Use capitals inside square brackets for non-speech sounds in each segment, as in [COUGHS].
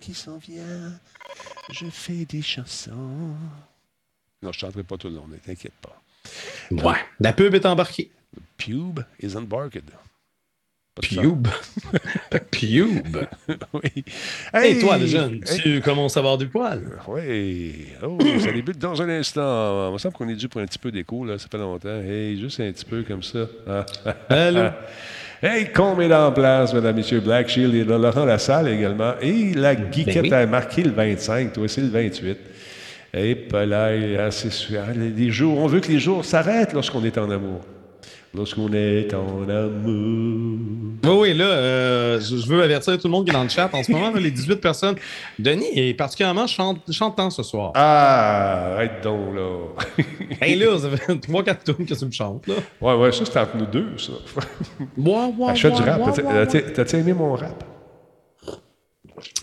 qui s'en vient. Je fais des chansons. Non, je chanterai pas tout le long, ne t'inquiète pas. Ouais. La pub est embarquée. Pube is embarked. Pube? [LAUGHS] Pube. [LAUGHS] oui. Hey, toi, le jeune, tu commences à avoir du poil. Oui. Oh, ça débute dans un instant. Il me semble qu'on est dû pour un petit peu d'écho, là. Ça fait longtemps. Hey, juste un petit peu comme ça. Ah. Allô? [LAUGHS] Hey, Combe est en place, mesdames, messieurs. Black Shield est là. Laurent Lassalle également. Et la Ben geekette a marqué le 25. Toi, c'est le 28. Et là, c'est sûr. Les jours, on veut que les jours s'arrêtent lorsqu'on est en amour. Lorsqu'on est en amour. Oui, oui, là, euh, je je veux avertir tout le monde qui est dans le chat en ce moment, là, les 18 personnes. Denis est particulièrement chante, chantant ce soir. Ah, arrête donc, là. [LAUGHS] hey, là, ça fait 3-4 tours que tu me chantes, là. Ouais, ouais, ça, c'est entre nous deux, ça. Moi, moi, je fais du rap. T'as-tu aimé mon rap?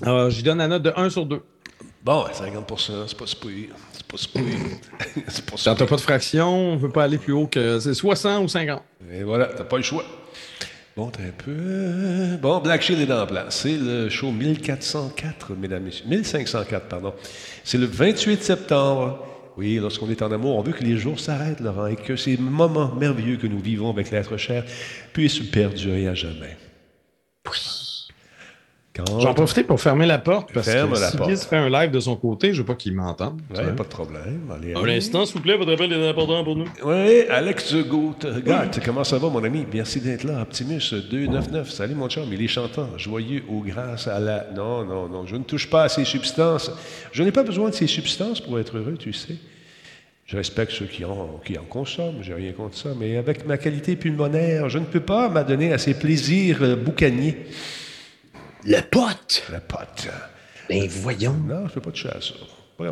Euh, J'y donne la note de 1 sur 2. Bon, 50% c'est pas super. C'est pas super. [LAUGHS] c'est pas Quand t'as pas de fraction, on veut pas aller plus haut que. C'est 60 ou 50. Et voilà, t'as pas le choix. Bon, t'as un peu. Bon, Black Shield est dans la place. C'est le show 1404, mesdames et messieurs. 1504, pardon. C'est le 28 septembre. Oui, lorsqu'on est en amour, on veut que les jours s'arrêtent, Laurent, et que ces moments merveilleux que nous vivons avec l'être cher puissent perdurer à jamais. J'en profite pour fermer la porte parce Ferme que la si porte. Giz fait un live de son côté, je veux pas qu'il m'entende. Ouais, pas de problème. Allez, Un allez. instant, s'il vous plaît, votre appel est important pour nous. Oui, Alex Gout. Gart, comment ça va, mon ami? Merci d'être là. Optimus 299. Salut, mon chum. Il est chantant, joyeux ou grâce à la. Non, non, non. Je ne touche pas à ces substances. Je n'ai pas besoin de ces substances pour être heureux, tu sais. Je respecte ceux qui en, qui en consomment, j'ai rien contre ça, mais avec ma qualité pulmonaire, je ne peux pas m'adonner à ces plaisirs euh, boucaniers. Le pote! La pote. Ben voyons. Non, je ne peux pas toucher à ça. Pas.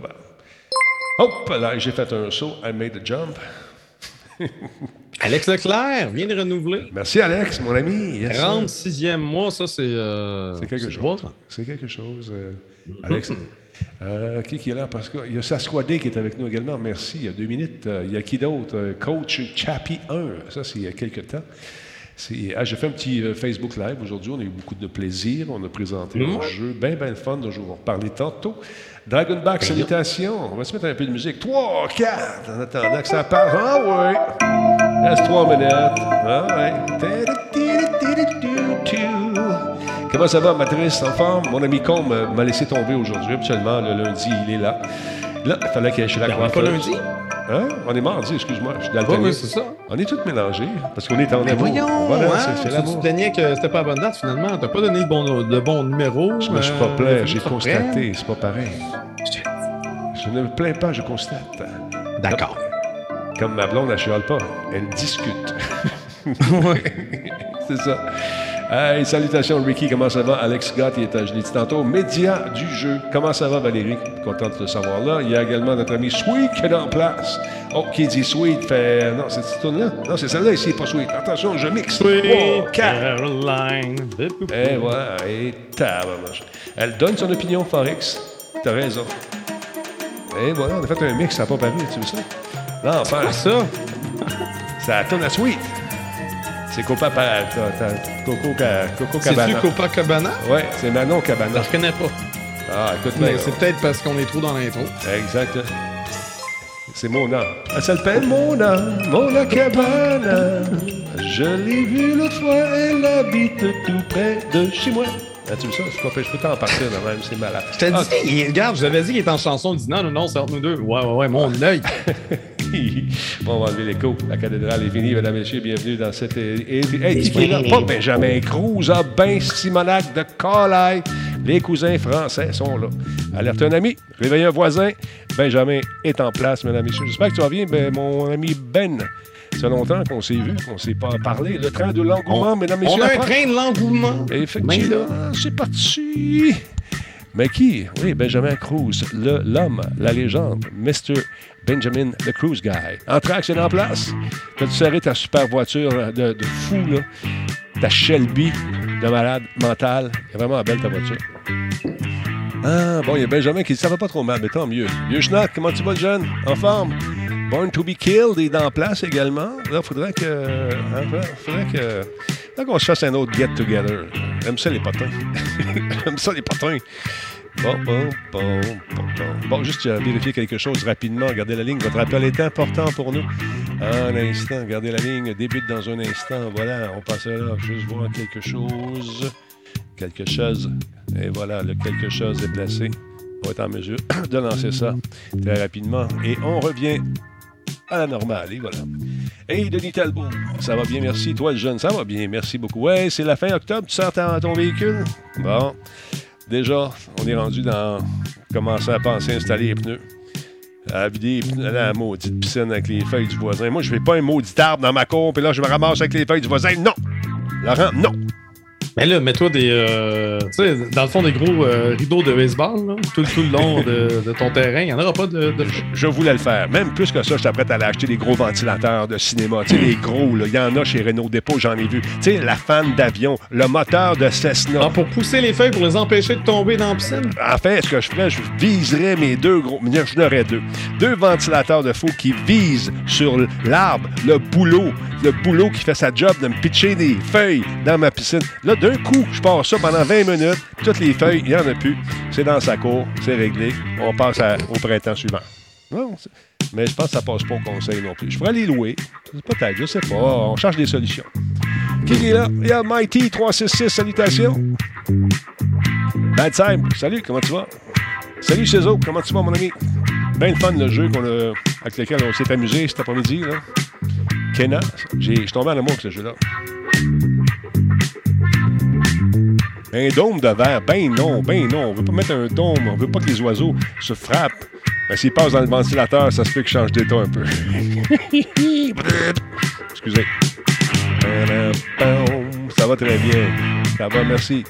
Hop, là, j'ai fait un saut. I made a jump. [LAUGHS] Alex Leclerc vient de renouveler. Merci, Alex, mon ami. Yes, sir. 36e mois, ça c'est. euh, C'est quelque chose. C'est quelque chose. euh, Alex. Euh, qui, qui est là? Parce qu'il y a Sasquadé qui est avec nous également. Merci. Il y a deux minutes. Euh, il y a qui d'autre? Coach Chappie 1. Ça, c'est il y a quelques temps. Ah, J'ai fait un petit euh, Facebook Live aujourd'hui. On a eu beaucoup de plaisir. On a présenté un jeu bien, bien fun dont je vais vous reparler tantôt. Dragonback, salutations. On va se mettre un peu de musique. 3, 4, en attendant que ça parte. Ah ouais. Reste 3 minutes. Ah ouais. Comment ça va, Matrice, en forme? Mon ami Combe m'a laissé tomber aujourd'hui. Habituellement, le lundi, il est là. Là, il fallait qu'il aille chez la Ben, est pas lundi. Hein? On est mardi, excuse-moi. Je suis ouais, c'est ça. On est tous mélangés parce qu'on est en Ben amour. voyons, Voilà, hein, c'est- c'est tu te plaignais que c'était pas la bonne date finalement. T'as pas donné le bon, le bon numéro. Je me suis pas euh, plaint, j'ai constaté, c'est pas pareil. Je ne me plains pas, je constate. D'accord. Comme ma blonde, elle chiale pas, elle discute. [LAUGHS] [LAUGHS] c'est ça. Hey, salutations Ricky, comment ça va? Alex Gott, il est à, je l'ai dit tantôt, média du jeu. Comment ça va Valérie? Content de te savoir là. Il y a également notre ami Sweet qui est en place. Oh, qui dit Sweet fait. Non, c'est cette tune là Non, c'est celle-là ici, pas Sweet. Attention, je mixe. Quatre. Caroline. Et voilà, et tabarnouche. Elle donne son opinion, Forex. T'as raison. Et voilà, on a fait un mix, ça n'a pas paru, tu veux ça? Non, enfin, ça? ça tourne à Sweet. C'est Copa Pa- ta- ta- Coco, Ca- Coco C'est-tu Cabana. Copacabana? Ouais, c'est Manon Je Cabana. la reconnais pas. Ah, écoute, Mais bien, c'est peut-être parce qu'on est trop dans l'intro. Exact. C'est Mona. Elle s'appelle Mona, Mona Cabana. Je l'ai vue l'autre fois, elle habite tout près de chez moi. Ah, tu veux ça? Je peux, je peux t'en partir de même, c'est malade. Je t'ai Ah, dit, il- regarde, je l'avais dit qu'il était en chanson. Il dit non, non, non, c'est entre nous deux. Ouais, ouais, ouais, mon œil. [LAUGHS] [LAUGHS] bon, on va enlever l'écho. La cathédrale est finie, mesdames et messieurs. Bienvenue dans cette. é- é- Hey, qui qui est là? Pas Benjamin Cruz, ah, Ben Simonac de Calaï. Les cousins français sont là. Alerte un ami, réveille un voisin. Benjamin est en place, mesdames et messieurs. J'espère que tu vas bien, ben, mon ami Ben. Ça fait longtemps qu'on s'est vu, qu'on ne s'est pas parlé. Le train de l'engouement, mesdames et On messieurs. a un train de l'engouement. Effectivement, c'est parti. Mais qui? Oui, Benjamin Cruz, le- l'homme, la légende, Mr. Benjamin the Cruise Guy. Entraque, c'est en place. T'as-tu serré ta super voiture de, de fou, là? Ta Shelby de malade mental. C'est vraiment belle, ta voiture. Ah, bon, il y a Benjamin qui ça va pas trop mal, mais tant mieux. Vieux Schnack, comment tu vas, jeune? En forme? Born to be killed est en place également. Là, faudrait que. hein, faudrait- que. Qu'on se fasse un autre get-together. J'aime ça, les potins. [LAUGHS] J'aime ça, les potins. Bon, bon, bon, bon, bon. juste vérifier quelque chose rapidement. Gardez la ligne. Votre appel est important pour nous. Un instant, gardez la ligne. Débute dans un instant. Voilà, on passe là. Juste voir quelque chose. Quelque chose. Et voilà, le quelque chose est placé. On va être en mesure [COUGHS] de lancer ça très rapidement. Et on revient à la normale. Et voilà. Hey, Denis Talbot, ça va bien, merci. Toi, le jeune, ça va bien, merci beaucoup. Ouais, c'est la fin octobre, tu sors ton véhicule? Bon. Déjà, on est rendu dans. Commencer à penser à installer les pneus. À vider la maudite piscine avec les feuilles du voisin. Moi, je fais pas un maudit arbre dans ma cour, puis là, je me ramasse avec les feuilles du voisin. Non! Laurent, non! Mais là, mets-toi des. Euh, tu sais, dans le fond, des gros euh, rideaux de baseball, là, tout, tout, le long de, de ton terrain. Il n'y en aura pas de. de... Je, voulais le faire. Même plus que ça, je t'apprête à aller acheter des gros ventilateurs de cinéma. Tu sais, les gros, là. Il y en a chez Renault Dépôt, j'en ai vu. Tu sais, la fan d'avion, le moteur de Cessna. Ah, pour pousser les feuilles, pour les empêcher de tomber dans la piscine? En fait, ce que je ferais, je viserais mes deux gros. Je n'aurais deux. Deux ventilateurs de faux qui visent sur l'arbre, le boulot, le boulot qui fait sa job de me pitcher des feuilles dans ma piscine. Là, d'un coup, je pars ça pendant 20 minutes. Toutes les feuilles, il n'y en a plus. C'est dans sa cour, c'est réglé. On passe au printemps suivant. Non, mais je pense que ça passe pas au conseil non plus. Je pourrais les louer. Peut-être, je sais pas. On cherche des solutions. Qui est là? Il y a Mighty 366, salutations. Bad Time, salut, comment tu vas? Salut Cézo, comment tu vas mon ami? Bien le fun le jeu avec lequel on s'est amusé cet après-midi. Kena, je suis tombé en amour avec ce jeu-là. Un dôme de verre, ben non, ben non. On veut pas mettre un dôme, on veut pas que les oiseaux se frappent. Mais s'ils passent dans le ventilateur, ça se fait que je change d'état un peu. [LAUGHS] Excusez. Ça va très bien. Ça va, merci.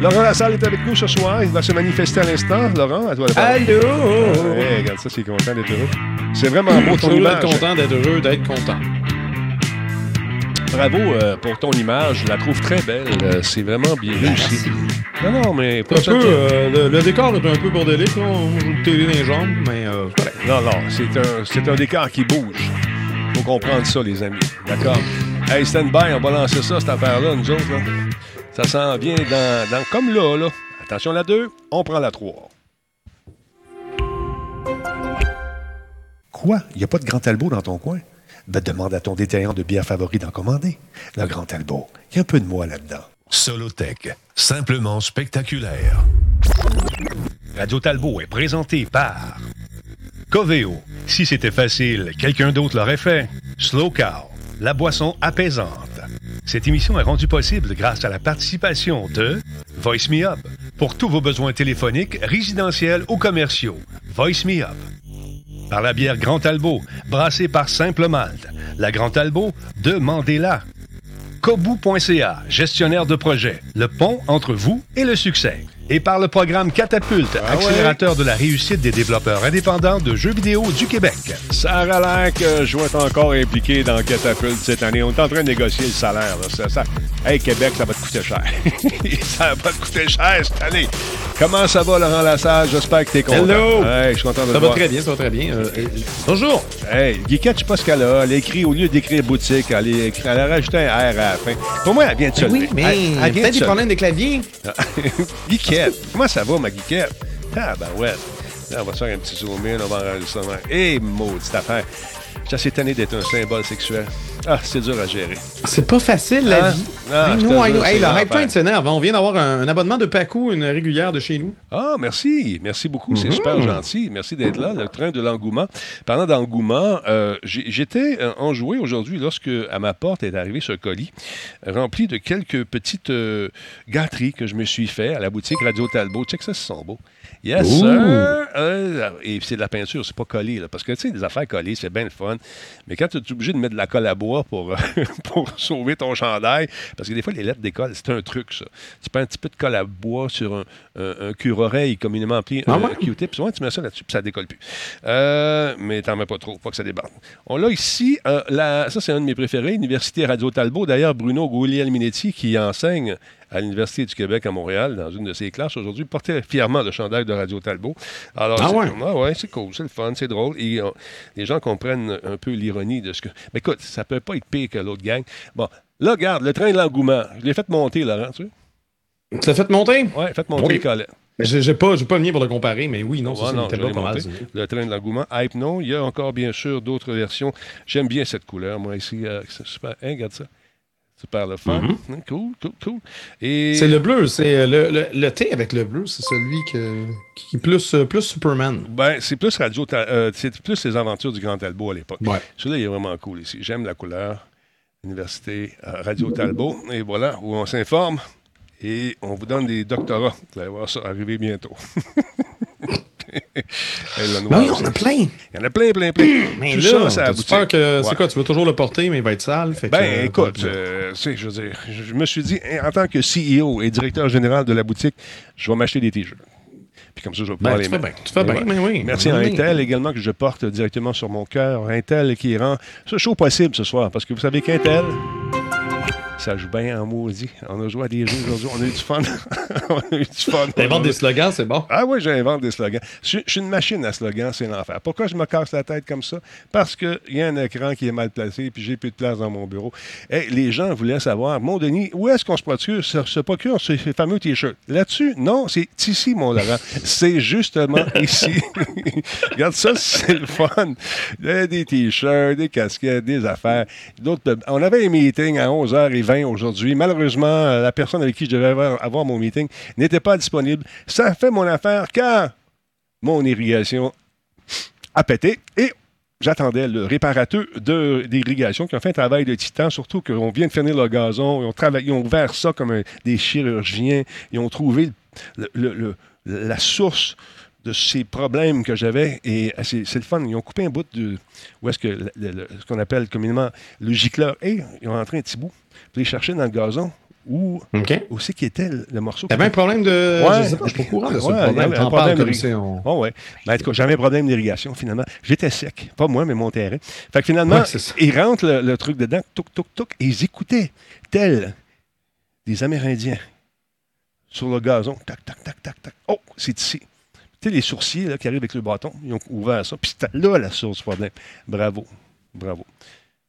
Laurent Lassalle est avec nous ce soir. Il va se manifester à l'instant. Laurent, à toi Allô? regarde ça, c'est content d'être heureux. C'est vraiment beau ton image. content d'être heureux, d'être content. Bravo euh, pour ton image. Je la trouve très belle. Euh, c'est vraiment bien réussi. Non, non, mais... Un peu, euh, le, décor est un peu bordélique. On joue télé dans les jambes, mais... non, non, c'est un, un décor qui bouge. faut comprendre ça, les amis. D'accord? Hey, stand by, on va lancer ça, cette affaire-là, nous autres. Ça s'en vient dans, dans, Comme là, là. Attention, la 2, on prend la 3. Quoi? Il n'y a pas de Grand Talbot dans ton coin? Ben, demande à ton détaillant de bière favori d'en commander. Le Grand Talbot. Il y a un peu de moi là-dedans. Solotech. Simplement spectaculaire. Radio Talbot est présenté par Coveo. Si c'était facile, quelqu'un d'autre l'aurait fait. Slow Cow. La boisson apaisante. Cette émission est rendue possible grâce à la participation de Voice Me Up. Pour tous vos besoins téléphoniques, résidentiels ou commerciaux. Voice Me Up par la bière Grand Albo, brassée par Simple Malte. La Grand Albo, demandez-la. Kobu.ca, gestionnaire de projet, le pont entre vous et le succès et par le programme Catapulte, ah accélérateur de la réussite des développeurs indépendants de jeux vidéo du Québec. Ça a l'air que je vais être encore impliqué dans Catapulte cette année. On est en train de négocier le salaire. Ça, ça... Hey, Québec, ça va te coûter cher. [LAUGHS] ça va te coûter cher cette année. Comment ça va, Laurent Lassalle? J'espère que t'es content. Hello! Hey, je suis content de Ça va très bien, ça va très bien. Euh, euh, bonjour! Hey, Guiquette, je sais pas ce qu'elle a. Elle écrit, au lieu d'écrire boutique, elle, écrit, elle a rajouté un R à la fin. Pour moi, elle vient de se Oui, mais elle, elle vient des problèmes de clavier. [LAUGHS] Comment ça va, ma geekette? Ah, ben ouais. Là, on va se faire un petit zoom in, on va enregistrer. Hé, hey, maudite affaire. J'ai assez tanné d'être un symbole sexuel. Ah, c'est dur à gérer. C'est pas facile, la ah. vie. Ah, nous, nous. Hey, arrête-toi de s'énerver. On vient d'avoir un, abonnement de Pacou, une régulière de chez nous. Ah, merci. Merci beaucoup. C'est super mhm. gentil. Merci d'être là. Le train de l'engouement. Parlant d'engouement, euh, j'étais euh, enjoué aujourd'hui lorsque à ma porte est arrivé ce colis rempli de quelques petites euh, gâteries que je me suis fait à la boutique Radio Talbot. Check ça, c'est sont beaux. Yes, sir. Euh, et c'est de la peinture, c'est pas collé. Là, parce que, tu sais, des affaires collées, c'est bien le fun. Mais quand tu es obligé de mettre de la colle à bois pour, [LAUGHS] pour sauver ton chandail, parce que des fois, les lettres décollent, c'est un truc, ça. Tu prends un petit peu de colle à bois sur un, un, cure-oreille communément appelé ah un Q-tip. Souvent, tu mets ça là-dessus, puis ça décolle plus. Euh, mais t'en mets pas trop, pas que ça débarque. On l'a ici, euh, ça, c'est un de mes préférés, Université Radio Talbot. D'ailleurs, Bruno Gouliel-Minetti, qui enseigne à l'Université du Québec à Montréal, dans une de ses classes aujourd'hui, portait fièrement le chandail de Radio Talbot. Alors, ah ouais? Ah ouais, c'est cool, c'est le fun, c'est drôle. Et euh, les gens comprennent un peu l'ironie de ce que... Mais écoute, ça peut pas être pire que l'autre gang. Bon, là, regarde, le train de l'engouement. Je l'ai fait monter, Laurent, tu sais? Tu l'as fait monter? Oui, fait monter les collets. Je n'ai pas, pas venu pour le comparer, mais oui, non, ça, non, pas mal. Le train de l'engouement. Hype, non. Il y a encore, bien sûr, d'autres versions. J'aime bien cette couleur, moi, ici. euh, c'est super. Hein, regarde ça. Super le fun. Mhm. Hein, Cool, cool, cool. Et... C'est le bleu, c'est euh, le, le, le T avec le bleu, c'est celui que, qui est plus, euh, plus Superman. Ben, c'est plus radio, euh, c'est plus les aventures du Grand Talbot à l'époque. Ouais. Celui-là, il est vraiment cool ici. J'aime la couleur. Université euh, Radio Talbot. Et voilà, où on s'informe. Et on vous donne des doctorats. Vous allez voir ça arriver bientôt. [LAUGHS] Et le noir, Ben oui, on a plein. Il y en a plein, plein, plein. [CLEARS THROAT] Mais Tout là, ça, peur que, Ouais. c'est quoi, tu veux toujours le porter, mais il va être sale. Fait Ben, euh, écoute, euh, tu je veux dire, je, me suis dit, hein, en tant que CEO et directeur général de la boutique, je vais m'acheter des t-shirts. Puis comme ça, je vais pouvoir Ben, les tu fais bien, tu fais bien, mais oui. Merci à. Intel également que je porte directement sur mon cœur. Intel qui rend ce show possible ce soir. Parce que vous savez qu'Intel, ça joue bien en maudit. On a joué à des jeux aujourd'hui. On a eu du fun. [LAUGHS] on a eu du fun. T'inventes des slogans, c'est bon. Ah oui, j'invente des slogans. Je, je suis une machine à slogans, c'est l'enfer. Pourquoi je me casse la tête comme ça? Parce qu'il y a un écran qui est mal placé puis j'ai plus de place dans mon bureau. Hey, les gens voulaient savoir, mon Denis, où est-ce qu'on se procure, se, se procure ces fameux T-shirts? Là-dessus, non, c'est ici, mon Laurent. c'est justement [LAUGHS] ici. Regarde ça, c'est le fun. Des T-shirts, des casquettes, des affaires. D'autres, on avait un meeting à 11h20 aujourd'hui. Malheureusement, la personne avec qui je devais avoir, mon meeting n'était pas disponible. Ça fait mon affaire car mon irrigation a pété et j'attendais le réparateur d'irrigation qui a fait un travail de titan, surtout qu'on vient de finir le gazon, ils ont, ouvert ça comme des chirurgiens, ils ont trouvé la source de ces problèmes que j'avais et euh, c'est le fun. Ils ont coupé un bout de où est-ce que le- ce qu'on appelle communément le gicleur et ils ont rentré un petit bout, puis ils cherchaient dans le gazon où, OK. où c'est qui était le, morceau. T'avais un problème de. Ouais. Je sais pas, je suis pas au courant de ce Ouais, problème. un problème de on. Oh ouais. Ben, en tout cas, j'avais un problème d'irrigation, finalement. J'étais sec. Pas moi, mais mon terrain. Fait que finalement, Ouais, ils rentrent le, le truc dedans, touc, touc, touc, et ils écoutaient, tels des Amérindiens, sur le gazon. Tac, tac, tac, tac, tac. Oh, c'est ici. Tu sais, les sourciers là, qui arrivent avec le bâton, ils ont ouvert ça. Puis c'était là la source du problème. Bravo. Bravo.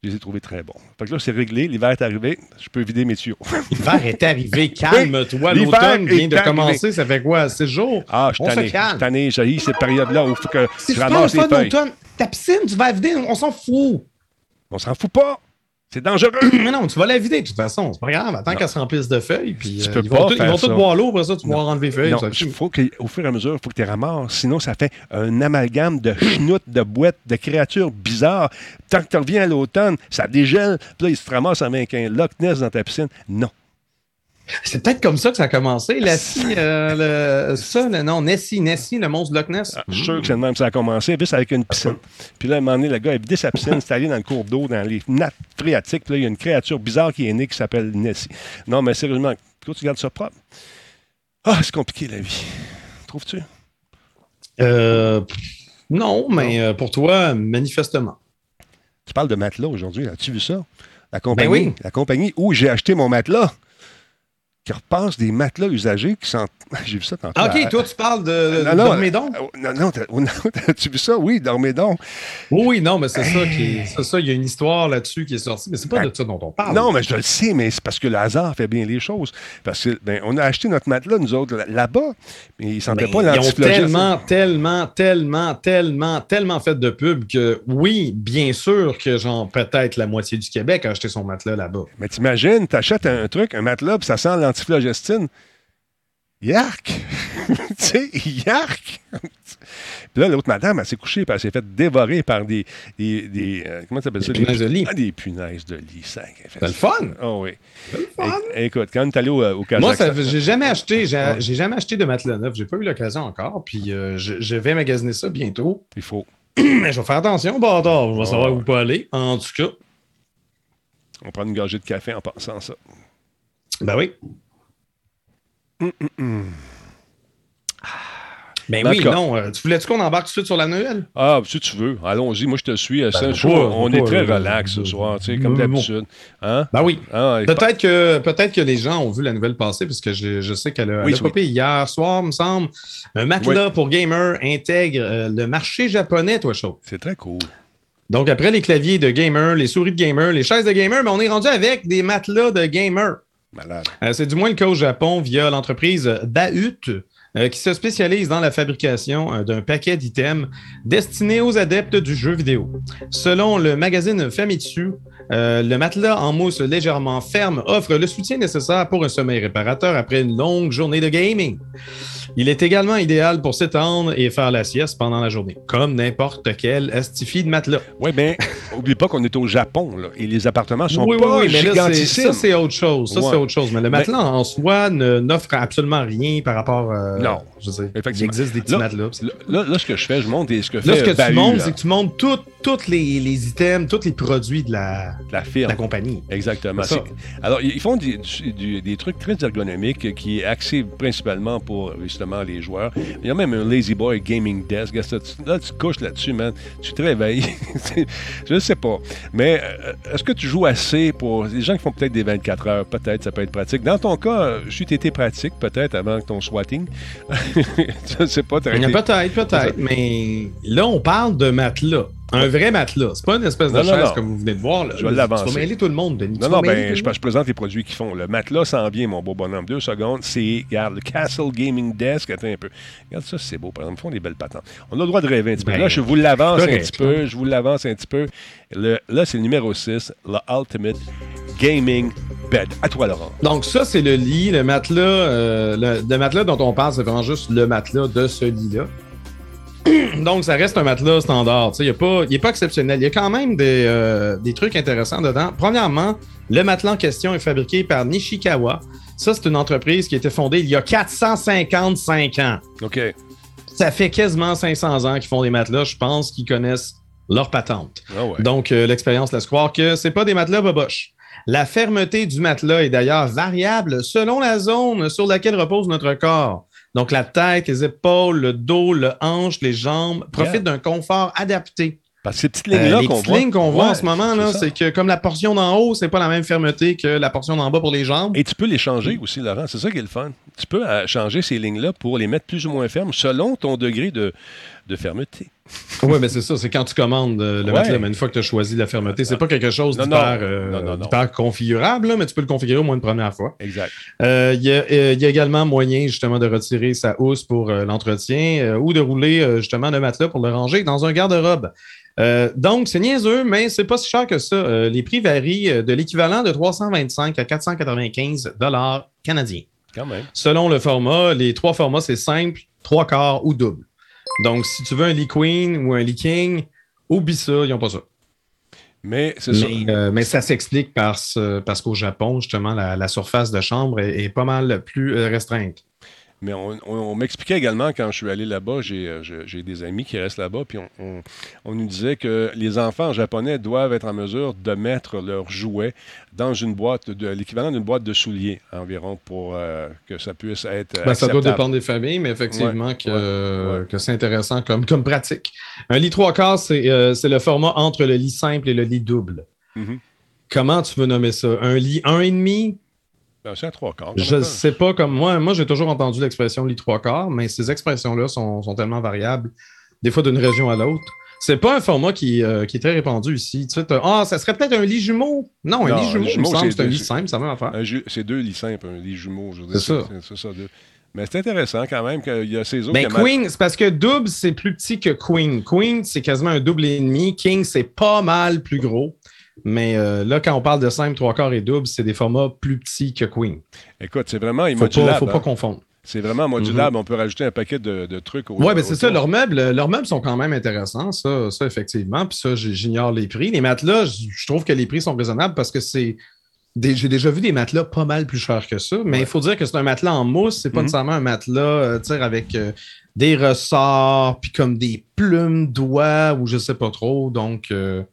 Je les ai trouvés très bons. Fait que là, c'est réglé. L'hiver est arrivé. Je peux vider mes tuyaux. [LAUGHS] L'hiver est arrivé, [LAUGHS] calme-toi. L'automne vient de commencer, ça fait quoi? 6 jours? Ah, je suis tanné. Je tanné. Cette période-là où il faut que C'est je ramasse les feuilles. d'automne. Ta piscine, tu vas vider, on s'en fout. On s'en fout pas. C'est dangereux. [CLEARS THROAT] Mais non, tu vas la vider de toute façon. C'est pas grave. Attends qu'elle se remplisse de feuilles. Puis, Tu euh, peux ils pas vont, tout- ils vont tous boire l'eau, après ça, tu vas enlever les feuilles. Non, ça faut qu'au fur et à mesure, il faut que tu ramasses. Sinon, ça fait un amalgame de chenoutes, de boîtes, de créatures bizarres. Tant que tu reviens à l'automne, ça dégèle. Puis là, il se ramasse avec un Loch Ness dans ta piscine. Non. C'est peut-être comme ça que ça a commencé. Lassie, euh, le, ça, le, non, Nessie, Nessie, le monstre de Loch Ness. Ah, Je suis sûr que c'est le même que ça a commencé, juste avec une piscine. Puis là, à un moment donné, le gars a vidé sa piscine, c'est allé dans le cours d'eau, dans les nappes phréatiques. Puis là, il y a une créature bizarre qui est née qui s'appelle Nessie. Non, mais sérieusement, quand tu gardes ça propre, ah, c'est compliqué la vie. Trouves-tu? Euh, non, mais euh, pour toi, manifestement. Tu parles de matelas aujourd'hui, as-tu vu ça? La compagnie, Ben oui. la compagnie où j'ai acheté mon matelas, qui repasse des matelas usagés qui sont. [LAUGHS] J'ai vu ça tantôt. OK, à- toi, tu parles de, Non, non, d'Ormédon? euh, Non, non, t'as- non, [LAUGHS] as-tu vu ça? Oui, Dormédon. Oui, oui, non, mais c'est ça qui est. C'est ça, il y a une histoire là-dessus qui est sortie, mais c'est pas Ben, de ça dont on parle. Non, mais je le sais, mais c'est parce que le hasard fait bien les choses. Parce que, ben, on a acheté notre matelas, nous autres, là- là-bas, mais ils ne sentaient Mais pas ils ont l'antiflogène. tellement, tellement, tellement, tellement, tellement fait de pub que oui, bien sûr que genre peut-être la moitié du Québec a acheté son matelas là-bas. Mais t'imagines, t'achètes un truc, un matelas, puis ça sent l'antiflogestine. Yark! [LAUGHS] tu sais, yark! puis là, l'autre madame, elle s'est couchée, puis elle s'est fait dévorer par des. des, des, euh, comment ça s'appelle ça? Des punaises de lit. Ah, des punaises de lit. Ça, C'est le fun! Oh oui. fun. É- écoute, quand on est allé au, au. Moi, j'ai jamais acheté, j'ai, Ouais. j'ai jamais acheté de matelas neuf. J'ai pas eu l'occasion encore. Puis euh, je, je vais magasiner ça bientôt. Il faut. [CLEARS THROAT] Mais je vais faire attention, bâtard. Je vais savoir Ouais. où pas aller. En tout cas, On prend une gorgée de café en pensant ça. Ben oui. Ben En oui, non. euh, tu voulais-tu qu'on embarque tout de suite sur la Noël? Ah, si tu veux, allons-y. Moi, je te suis. Ben, pas- on pas- est très euh, relax ce soir, tu sais, comme d'habitude. Hein? Ben oui. Ah, Peut-être que, peut-être que les gens ont vu la nouvelle passer, parce que je, je sais qu'elle a, Oui, elle a popé hier soir, me semble. Un matelas pour gamer intègre euh, le marché japonais, toi, chaud. C'est très cool. Donc, après les claviers de gamer, les souris de gamer, les chaises de gamer, mais on est rendu avec des matelas de gamer. Euh, c'est du moins le cas au Japon via l'entreprise Baut. euh, qui se spécialise dans la fabrication euh, d'un paquet d'items destinés aux adeptes du jeu vidéo. Selon le magazine Famitsu, le matelas en mousse légèrement ferme offre le soutien nécessaire pour un sommeil réparateur après une longue journée de gaming. Il est également idéal pour s'étendre et faire la sieste pendant la journée, comme n'importe quel estifie de matelas. Oui, mais [LAUGHS] oublie pas qu'on est au Japon, là, et les appartements sont oui, pas oui, oui, mais là, ça, c'est autre chose. Ça, Ouais. c'est autre chose. Mais le matelas en soi n'offre absolument rien par rapport. euh, Non. Je dire, il existe des petits Là, matelas. Là, là, ce que je fais, je monte et ce que Là, fait ce que tu là, c'est que tu montres tout- tous les, les items, tous les produits de la, la de la compagnie. Exactement. Ça. Alors, ils font des, du- des trucs très ergonomiques qui est axé principalement pour justement les joueurs. Il y a même un Lazy Boy Gaming Desk. Là, tu, tu couches là-dessus, man. Tu te réveilles. [LAUGHS] je ne sais pas. Mais euh, est-ce que tu joues assez pour les gens qui font peut-être des 24 heures? Peut-être, ça peut être pratique. Dans ton cas, suis été pratique, peut-être, avant ton swatting. [LAUGHS] je ne sais pas. Peut-être, peut-être. Mais là, on parle de matelas. Un vrai matelas. C'est pas une espèce de Non, chaise non. comme vous venez de voir. Là. Je vais Tu l'avancer. vas mêler tout le monde, Denis. Tu Non, non, ben, je, présente les produits qu'ils font. Le matelas s'en vient, mon beau bonhomme. Deux secondes. C'est, regarde, le Castle Gaming Desk. Attends un peu. Regarde ça, c'est beau. Par exemple, ils font des belles patentes. On a le droit de rêver un petit peu. Ben, Là, je vous l'avance un petit peu. Je vous l'avance un petit peu. Le- là, c'est le numéro 6, le Ultimate Gaming Bed. À toi, Laurent. Donc, ça, c'est le lit, le matelas. euh, le, le matelas dont on parle, c'est vraiment juste le matelas de ce lit-là. [CLEARS THROAT] Donc, ça reste un matelas standard. Il n'est pas, exceptionnel. Il y a quand même des, euh, des trucs intéressants dedans. Premièrement, le matelas en question est fabriqué par Nishikawa. Ça, c'est une entreprise qui a été fondée il y a 455 ans. OK. Ça fait quasiment 500 ans qu'ils font des matelas. Je pense qu'ils connaissent leur patente. Ah ouais. Donc, euh, l'expérience laisse croire que c'est pas des matelas boboches. La fermeté du matelas est d'ailleurs variable selon la zone sur laquelle repose notre corps. Donc, la tête, les épaules, le dos, le hanche, les jambes profitent d'un confort adapté. Parce que ces petites Euh, lignes-là qu'on petites voit. lignes qu'on voit en ce moment, c'est que comme la portion d'en haut, c'est pas la même fermeté que la portion d'en bas pour les jambes. Et tu peux les changer aussi, Laurent. C'est ça qui est le fun. Tu peux euh, changer ces lignes-là pour les mettre plus ou moins fermes selon ton degré de, de fermeté. Oui, mais c'est ça, c'est quand tu commandes euh, le Ouais. matelas, mais une fois que tu as choisi la fermeté, c'est pas quelque chose d'hyper euh, d'hyper configurable, là, mais tu peux le configurer au moins une première fois. Exact. Euh, Il y, a, euh, il y a également moyen justement de retirer sa housse pour l'entretien ou de rouler justement le matelas pour le ranger dans un garde-robe. Donc, c'est niaiseux, mais c'est pas si cher que ça. Les prix varient de l'équivalent de 325 à 495 dollars canadiens. Quand même. Selon le format, les trois formats, c'est simple, trois quarts ou double. Donc, si tu veux un lit queen ou un lit king, oublie ça, ils n'ont pas ça. Mais c'est ça. Mais, euh, mais ça s'explique parce, parce qu'au Japon, justement, la, la surface de chambre est, est pas mal plus euh, restreinte. Mais on, on- on m'expliquait également quand je suis allé là-bas, j'ai, euh, des amis qui restent là-bas, puis on, nous disait que les enfants japonais doivent être en mesure de mettre leurs jouets dans une boîte, de l'équivalent d'une boîte de souliers environ, pour euh, que ça puisse être. Ben, ça doit dépendre des familles, mais effectivement Ouais, que, ouais, ouais. que c'est intéressant comme, comme pratique. Un lit trois quarts, c'est euh, le format entre le lit simple et le lit double. Mhm. Comment tu veux nommer ça? Un lit un et demi? Ben, c'est à trois quarts. Je ne sais pas comme moi. Moi, j'ai toujours entendu l'expression lit trois quarts, mais ces expressions-là sont, sont tellement variables, des fois d'une région à l'autre. C'est pas un format qui, euh, qui est très répandu ici. Tu sais, ah, ça serait peut-être un lit jumeau. Non, un Non, lit un jumeau, il me jumeau, semble, c'est un lit simple, ça même affaire. Un c'est deux lits simples, un lit jumeau. je veux dire, C'est ça. C'est ça, deux. Mais c'est intéressant quand même qu'il y a ces autres. Ben, qui aiment- Queen, c'est parce que double, c'est plus petit que Queen. Queen, c'est quasiment un double et demi. King, c'est pas mal plus gros. Mais euh, là, quand on parle de simple, trois quarts et double, c'est des formats plus petits que Queen. Écoute, c'est vraiment Faut pas, immodulable. faut pas hein. confondre. C'est vraiment modulable. On peut rajouter un paquet de, de trucs. au- Oui, ben c'est ça. Leurs meubles, leurs meubles sont quand même intéressants, ça, ça effectivement. Puis ça, j'ignore les prix. Les matelas, je trouve que les prix sont raisonnables parce que c'est. J'ai déjà vu des matelas pas mal plus chers que ça, mais il Ouais. faut dire que c'est un matelas en mousse, c'est pas Mhm. nécessairement un matelas euh, avec euh, des ressorts, puis comme des plumes d'oie ou je sais pas trop. Donc, euh,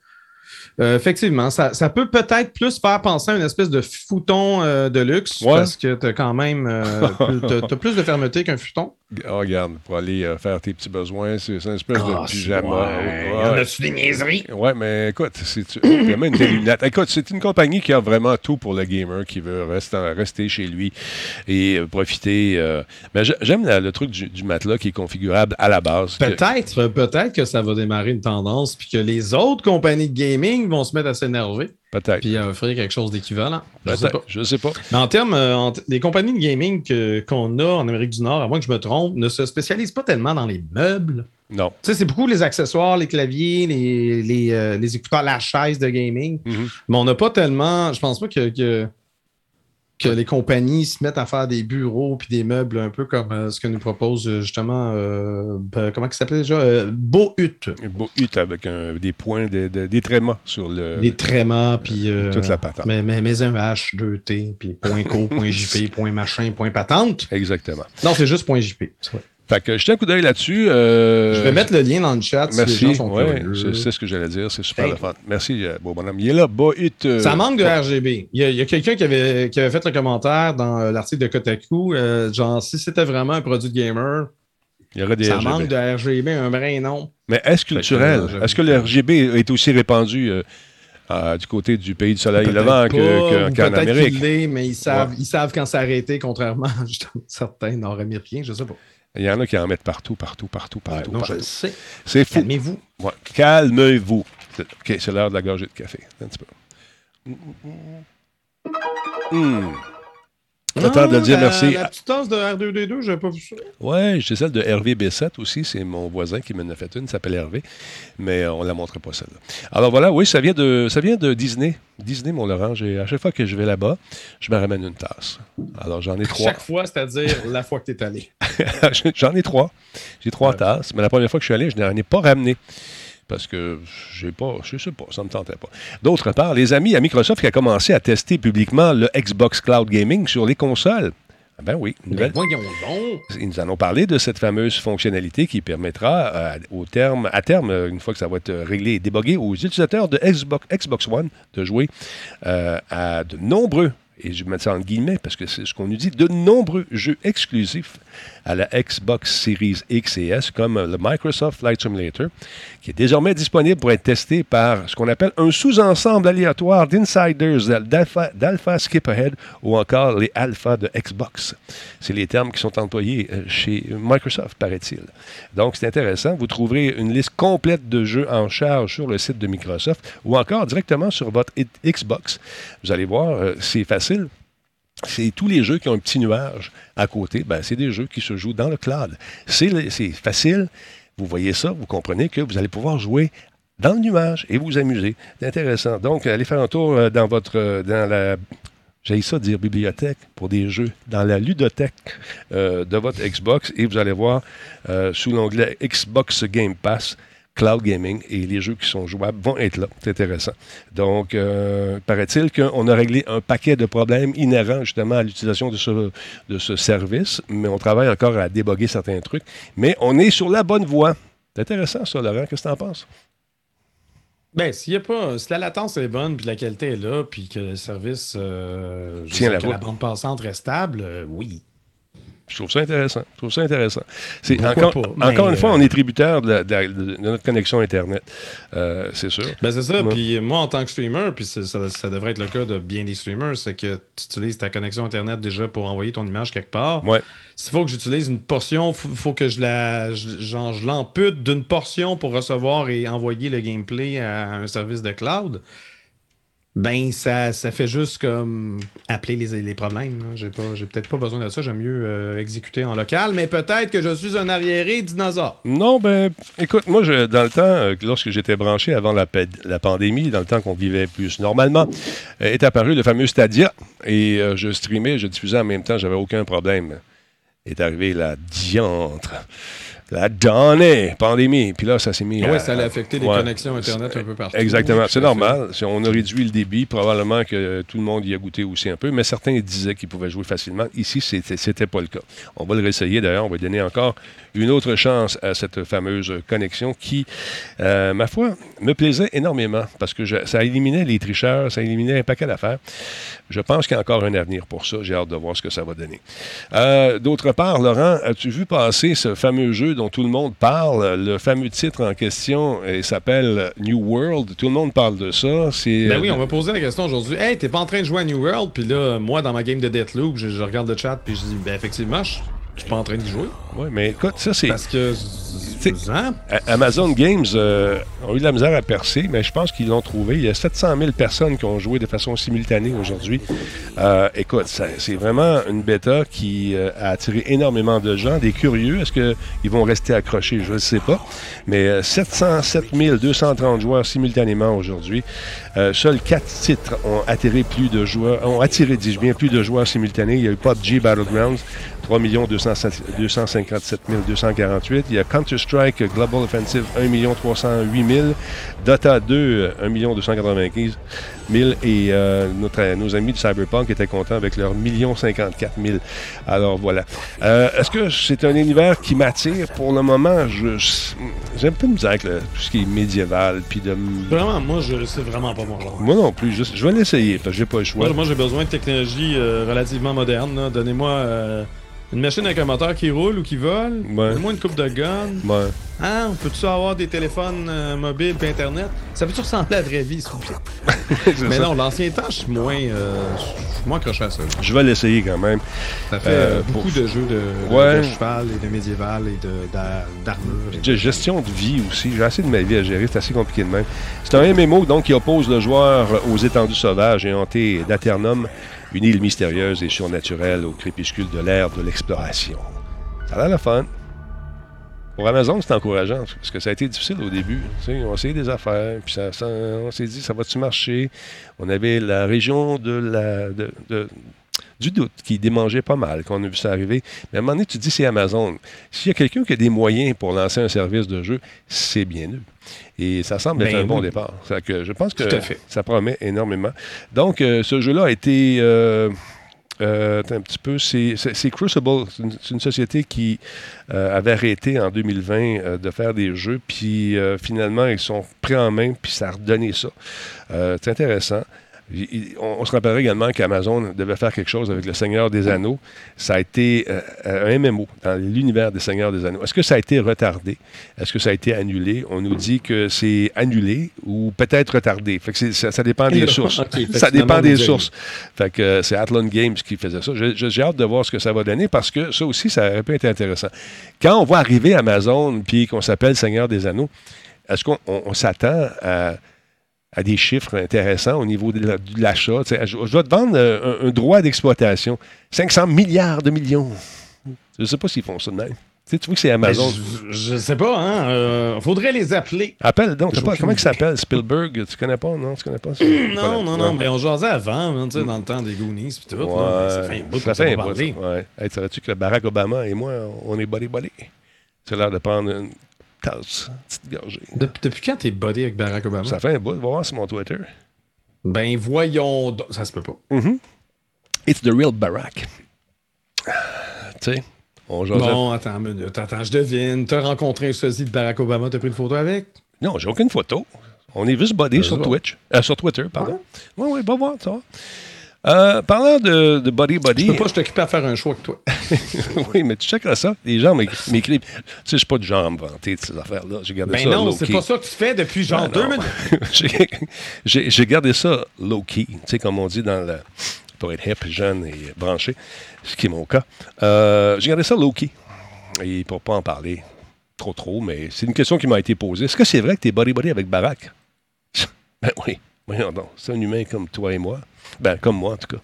euh, effectivement, ça, ça peut peut-être plus faire penser à une espèce de futon euh, de luxe Ouais. parce que tu as quand même euh, [LAUGHS] plus, de fermeté qu'un futon. Ah, regarde, pour aller euh, faire tes petits besoins, c'est une espèce Ah, de pyjama. ouais. En a-tu des niaiseries? Ouais, mais écoute, c'est vraiment une lunette. Écoute, c'est une compagnie qui a vraiment tout pour le gamer qui veut rester, rester chez lui et profiter. Mais j'ai- j'aime le truc du, du matelas qui est configurable à la base. que- Peut-être, peut-être que ça va démarrer une tendance, puis que les autres compagnies de gaming vont se mettre à s'énerver. Peut-être. Puis offrir quelque chose d'équivalent. Je sais pas. Je sais pas. Mais en termes, euh, des compagnies de gaming qu'on a en Amérique du Nord, à moins que je me trompe, ne se spécialisent pas tellement dans les meubles. Non. Tu sais, c'est beaucoup les accessoires, les claviers, les, les, euh, écouteurs, la chaise de gaming. Mhm. Mais on n'a pas tellement. Je pense pas que, que, les compagnies se mettent à faire des bureaux puis des meubles un peu comme euh, ce que nous propose justement. Ben, comment ça s'appelle déjà? Beau Hut. Beau Hut avec des points, des trémas sur le. Des trémas, puis. toute la patente. Mais, mais, mais, un H, 2T, puis point co, point JP, [LAUGHS] point machin, point patente. Exactement. Non, c'est juste point JP. Fait que jetez un coup d'œil là-dessus. Euh, je vais mettre le lien dans le chat Merci. si les gens sont ouais, c'est ce que j'allais dire. C'est super le fun. Merci, euh, beau bonhomme. Il est là. Euh, Ça manque de RGB. Il y a, a quelqu'un qui avait, qui avait fait le commentaire dans euh, l'article de Kotaku. Euh, genre, si c'était vraiment un produit de gamer, il y aurait des ça RGB. manque de RGB, un vrai nom. Mais est-ce culturel? Est-ce que le RGB est aussi répandu euh, du côté du pays du soleil levant qu'en qu Amérique? Peut-être mais ils savent, ouais. ils savent quand s'arrêter, contrairement [LAUGHS] à certains nord-américains, je sais pas. Il y en a qui en mettent partout, partout, partout, partout. Ouais, non, partout. je sais. C'est fou. Calmez-vous. Ouais. Calmez-vous. OK, c'est l'heure de la gorgée de café. Un petit peu. Mmh. De le dire la, merci. La petite tasse de R2D2, j'avais pas vu ça. Oui, j'ai celle de Hervé B7 aussi. C'est mon voisin qui m'en a fait une. Il s'appelle Hervé. Mais on ne la montre pas, celle-là. Alors voilà, oui, ça vient de, ça vient de Disney. Disney, mon Laurent. À chaque fois que je vais là-bas, je me ramène une tasse. Alors j'en ai trois. Chaque fois, c'est-à-dire [LAUGHS] la fois que tu es allé. [LAUGHS] j'en ai trois. J'ai trois ouais. tasses. Mais la première fois que je suis allé, je n'en ai pas ramené parce que j'ai pas, je sais pas, ça me tentait pas. D'autre part, les amis à Microsoft qui a commencé à tester publiquement le Xbox Cloud Gaming sur les consoles. Ah ben oui, nouvelle. Ils nous en ont parlé de cette fameuse fonctionnalité qui permettra euh, au terme, à terme, une fois que ça va être réglé et débogué, aux utilisateurs de Xbox, Xbox One de jouer euh, à de nombreux et je mets ça en guillemets parce que c'est ce qu'on nous dit, de nombreux jeux exclusifs à la Xbox Series X et S, comme le Microsoft Flight Simulator, qui est désormais disponible pour être testé par ce qu'on appelle un sous-ensemble aléatoire d'insiders d'Alpha Skip Ahead ou encore les Alpha de Xbox. C'est les termes qui sont employés chez Microsoft, paraît-il. Donc, c'est intéressant. Vous trouverez une liste complète de jeux en charge sur le site de Microsoft ou encore directement sur votre Xbox. Vous allez voir, c'est facile c'est tous les jeux qui ont un petit nuage à côté, ben, c'est des jeux qui se jouent dans le cloud. C'est facile, vous voyez ça, vous comprenez que vous allez pouvoir jouer dans le nuage et vous amuser. C'est intéressant. Donc, allez faire un tour dans votre, dans la, j'ai ça dire bibliothèque pour des jeux dans la ludothèque euh, de votre Xbox et vous allez voir euh, sous l'onglet Xbox Game Pass cloud gaming et les jeux qui sont jouables vont être là. C'est intéressant. Donc, euh, paraît-il qu'on a réglé un paquet de problèmes inhérents justement à l'utilisation de ce, de ce service, mais on travaille encore à déboguer certains trucs. Mais on est sur la bonne voie. C'est intéressant ça, Laurent. Qu'est-ce que tu en penses? Ben, s'il y a pas, si la latence est bonne, puis la qualité est là, puis que le service, euh, Tiens la, que la bande passante reste stable, euh, oui. Je trouve ça intéressant. Je trouve ça intéressant. C'est encore, une fois, euh... on est tributaire de, la, de, de, notre connexion Internet. Euh, c'est sûr. Ben c'est ça. Puis moi, en tant que streamer, puis ça, ça, devrait être le cas de bien des streamers, c'est que tu utilises ta connexion Internet déjà pour envoyer ton image quelque part. Ouais. S'il faut que j'utilise une portion, il faut, faut, que je la, genre, je l'ampute d'une portion pour recevoir et envoyer le gameplay à un service de cloud ben ça, ça fait juste comme appeler les, problèmes. J'ai pas, j'ai peut-être pas besoin de ça. J'aime mieux euh, exécuter en local, mais peut-être que je suis un arriéré dinosaure. Non, ben écoute, moi je, dans le temps, euh, lorsque j'étais branché avant la, pandémie, dans le temps qu'on vivait plus normalement, euh, est apparu le fameux Stadia et je streamais, je diffusais en même temps, j'avais aucun problème. Est arrivé la diantre la donnée, pandémie. Puis là, ça s'est mis. Oui, à, ça allait affecter les ouais, connexions Internet un peu partout. Exactement. C'est normal. Si on a réduit le débit, probablement que tout le monde y a goûté aussi un peu, mais certains disaient qu'ils pouvaient jouer facilement. Ici, c'était pas le cas. On va le réessayer d'ailleurs. On va donner encore une autre chance à cette fameuse connexion qui, euh, ma foi, me plaisait énormément parce que je, ça éliminait les tricheurs, ça éliminait un paquet d'affaires. Je pense qu'il y a encore un avenir pour ça. J'ai hâte de voir ce que ça va donner. Euh, D'autre part, Laurent, as-tu vu passer ce fameux jeu dont tout le monde parle? Le fameux titre en question il s'appelle New World. Tout le monde parle de ça. Ben oui, on m'a posé la question aujourd'hui. Hey, t'es pas en train de jouer à New World? Puis là, moi, dans ma game de Deathloop, je, je regarde le chat puis je dis, ben effectivement, je je suis pas en train de jouer. Oui, mais écoute, ça c'est. Parce que Amazon Games euh, ont eu de la misère à percer, mais je pense qu'ils l'ont trouvé. Il y a 700 000 personnes qui ont joué de façon simultanée aujourd'hui. Euh, écoute, c'est vraiment une bêta qui euh, a attiré énormément de gens, des curieux. Est-ce qu'ils vont rester accrochés? Je ne sais pas. Mais 707 230 joueurs simultanément aujourd'hui. seuls quatre titres ont attiré plus de joueurs, ont attiré, dis-je bien, plus de joueurs simultanés. Il y a eu PUBG Battlegrounds, 3 257 248. Il y a Counter-Strike Global Offensive, 1 308 000. Dota 2, 1 295 000. Et euh, notre, nos amis de Cyberpunk étaient contents avec leur 1 54 000. Alors voilà. Euh, est-ce que c'est un univers qui m'attire? Pour le moment, j'aime pas me dire avec tout ce qui est médiéval. Puis de... Vraiment, moi, je c'est vraiment pas mon genre. Moi non plus. Je, vais l'essayer parce que j'ai pas le choix. Moi, j'ai besoin de technologie euh, relativement moderne. Donnez-moi une machine avec un moteur qui roule ou qui vole. Ouais. Moi, une coupe de gun. Ouais. Hein, on peut-tu avoir des téléphones euh, mobiles et Internet? Ça peut-tu ressembler à la vraie vie, s'il vous plaît? [LAUGHS] Mais non, l'ancien temps, je suis moins, euh, moins accroché à ça. Je vais l'essayer quand même. Ça fait euh, beaucoup de jeux de, cheval et de médiéval et d'armure. De, gestion de vie aussi. J'ai assez de ma vie à gérer. C'est assez compliqué de même. C'est un MMO donc qui oppose le joueur aux étendues sauvages et hantés d'Aternum une île mystérieuse et surnaturelle au crépuscule de l'ère de l'exploration. Ça a l'air la fun. Pour Amazon, c'est encourageant, parce que ça a été difficile au début. on a essayé des affaires, puis ça, on s'est dit, ça va-tu marcher? On avait la région de la, de, du doute qui démangeait pas mal quand on a vu ça arriver. Mais à un moment donné, tu te dis, c'est Amazon. S'il y a quelqu'un qui a des moyens pour lancer un service de jeu, c'est bien eux. Et ça semble être ben un bon départ. Que je pense que ça promet énormément. Donc, euh, ce jeu-là a été. Euh, euh, un petit peu, c'est Crucible, c'est une, société qui avait arrêté en 2020 de faire des jeux, puis finalement ils sont pris en main, puis ça a redonné ça. c'est intéressant on, se rappellerait également qu'Amazon devait faire quelque chose avec le Seigneur des Anneaux. Ça a été euh, un MMO dans l'univers des Seigneurs des Anneaux. Est-ce que ça a été retardé? Est-ce que ça a été annulé? On nous dit que c'est annulé ou peut-être retardé. ça, dépend des [LAUGHS] sources. ça dépend des sources. Fait que euh, c'est Athlon Games qui faisait ça. J'ai hâte de voir ce que ça va donner parce que ça aussi, ça aurait pu être intéressant. Quand on voit arriver Amazon puis qu'on s'appelle Seigneur des Anneaux, est-ce qu'on s'attend à à des chiffres intéressants au niveau de l'achat. je, dois te vendre euh, un, droit d'exploitation. 500 milliards de millions. Je ne sais pas s'ils font ça de même. Tu, vois que c'est Amazon. Je, ne sais pas, hein. Euh, faudrait les appeler. Appelle donc. Pas, comment il s'appelle Spielberg? Tu connais pas Non, tu connais pas Non, non, non. Mais on jasait avant, hein, tu sais, dans le temps des Goonies puis tout. ça fait un bout. Ça fait un bout. Ouais. Hey, Savais-tu que Barack Obama et moi, on est body-body C'est l'air de prendre une tasse, petite gorgée. depuis quand t'es body avec Barack Obama? Ça fait un bout, va voir sur mon Twitter. Ben voyons, ça se peut pas. Mm-hmm. It's the real Barack. Tu sais, on Bon, attends une minute, attends, je devine. T'as rencontré un sosie de Barack Obama, t'as pris une photo avec? Non, j'ai aucune photo. On est juste body sur Twitch. Euh, sur Twitter, pardon. Oui, oui, va voir, ça va. Euh, parlant de, de Buddy Buddy. Je peux pas, je t'occupe à faire un choix avec toi. [LAUGHS] oui, mais tu checkeras ça. Les gens m'écrivent. Tu sais, je suis pas du genre à me vanter de ces affaires-là. J'ai gardé ben ça. non, c'est pas ça que tu fais depuis genre ben deux minutes. [LAUGHS] J'ai gardé ça low-key, tu sais, comme on dit dans le. pour être hip, jeune et branché, ce qui est mon cas. Euh, J'ai gardé ça low-key. Et pour pas en parler trop, trop, mais c'est une question qui m'a été posée. Est-ce que c'est vrai que tu es buddy-buddy avec Barack? [LAUGHS] ben oui. Voyons donc, c'est un humain comme toi et moi. Ben, comme moi, en tout cas.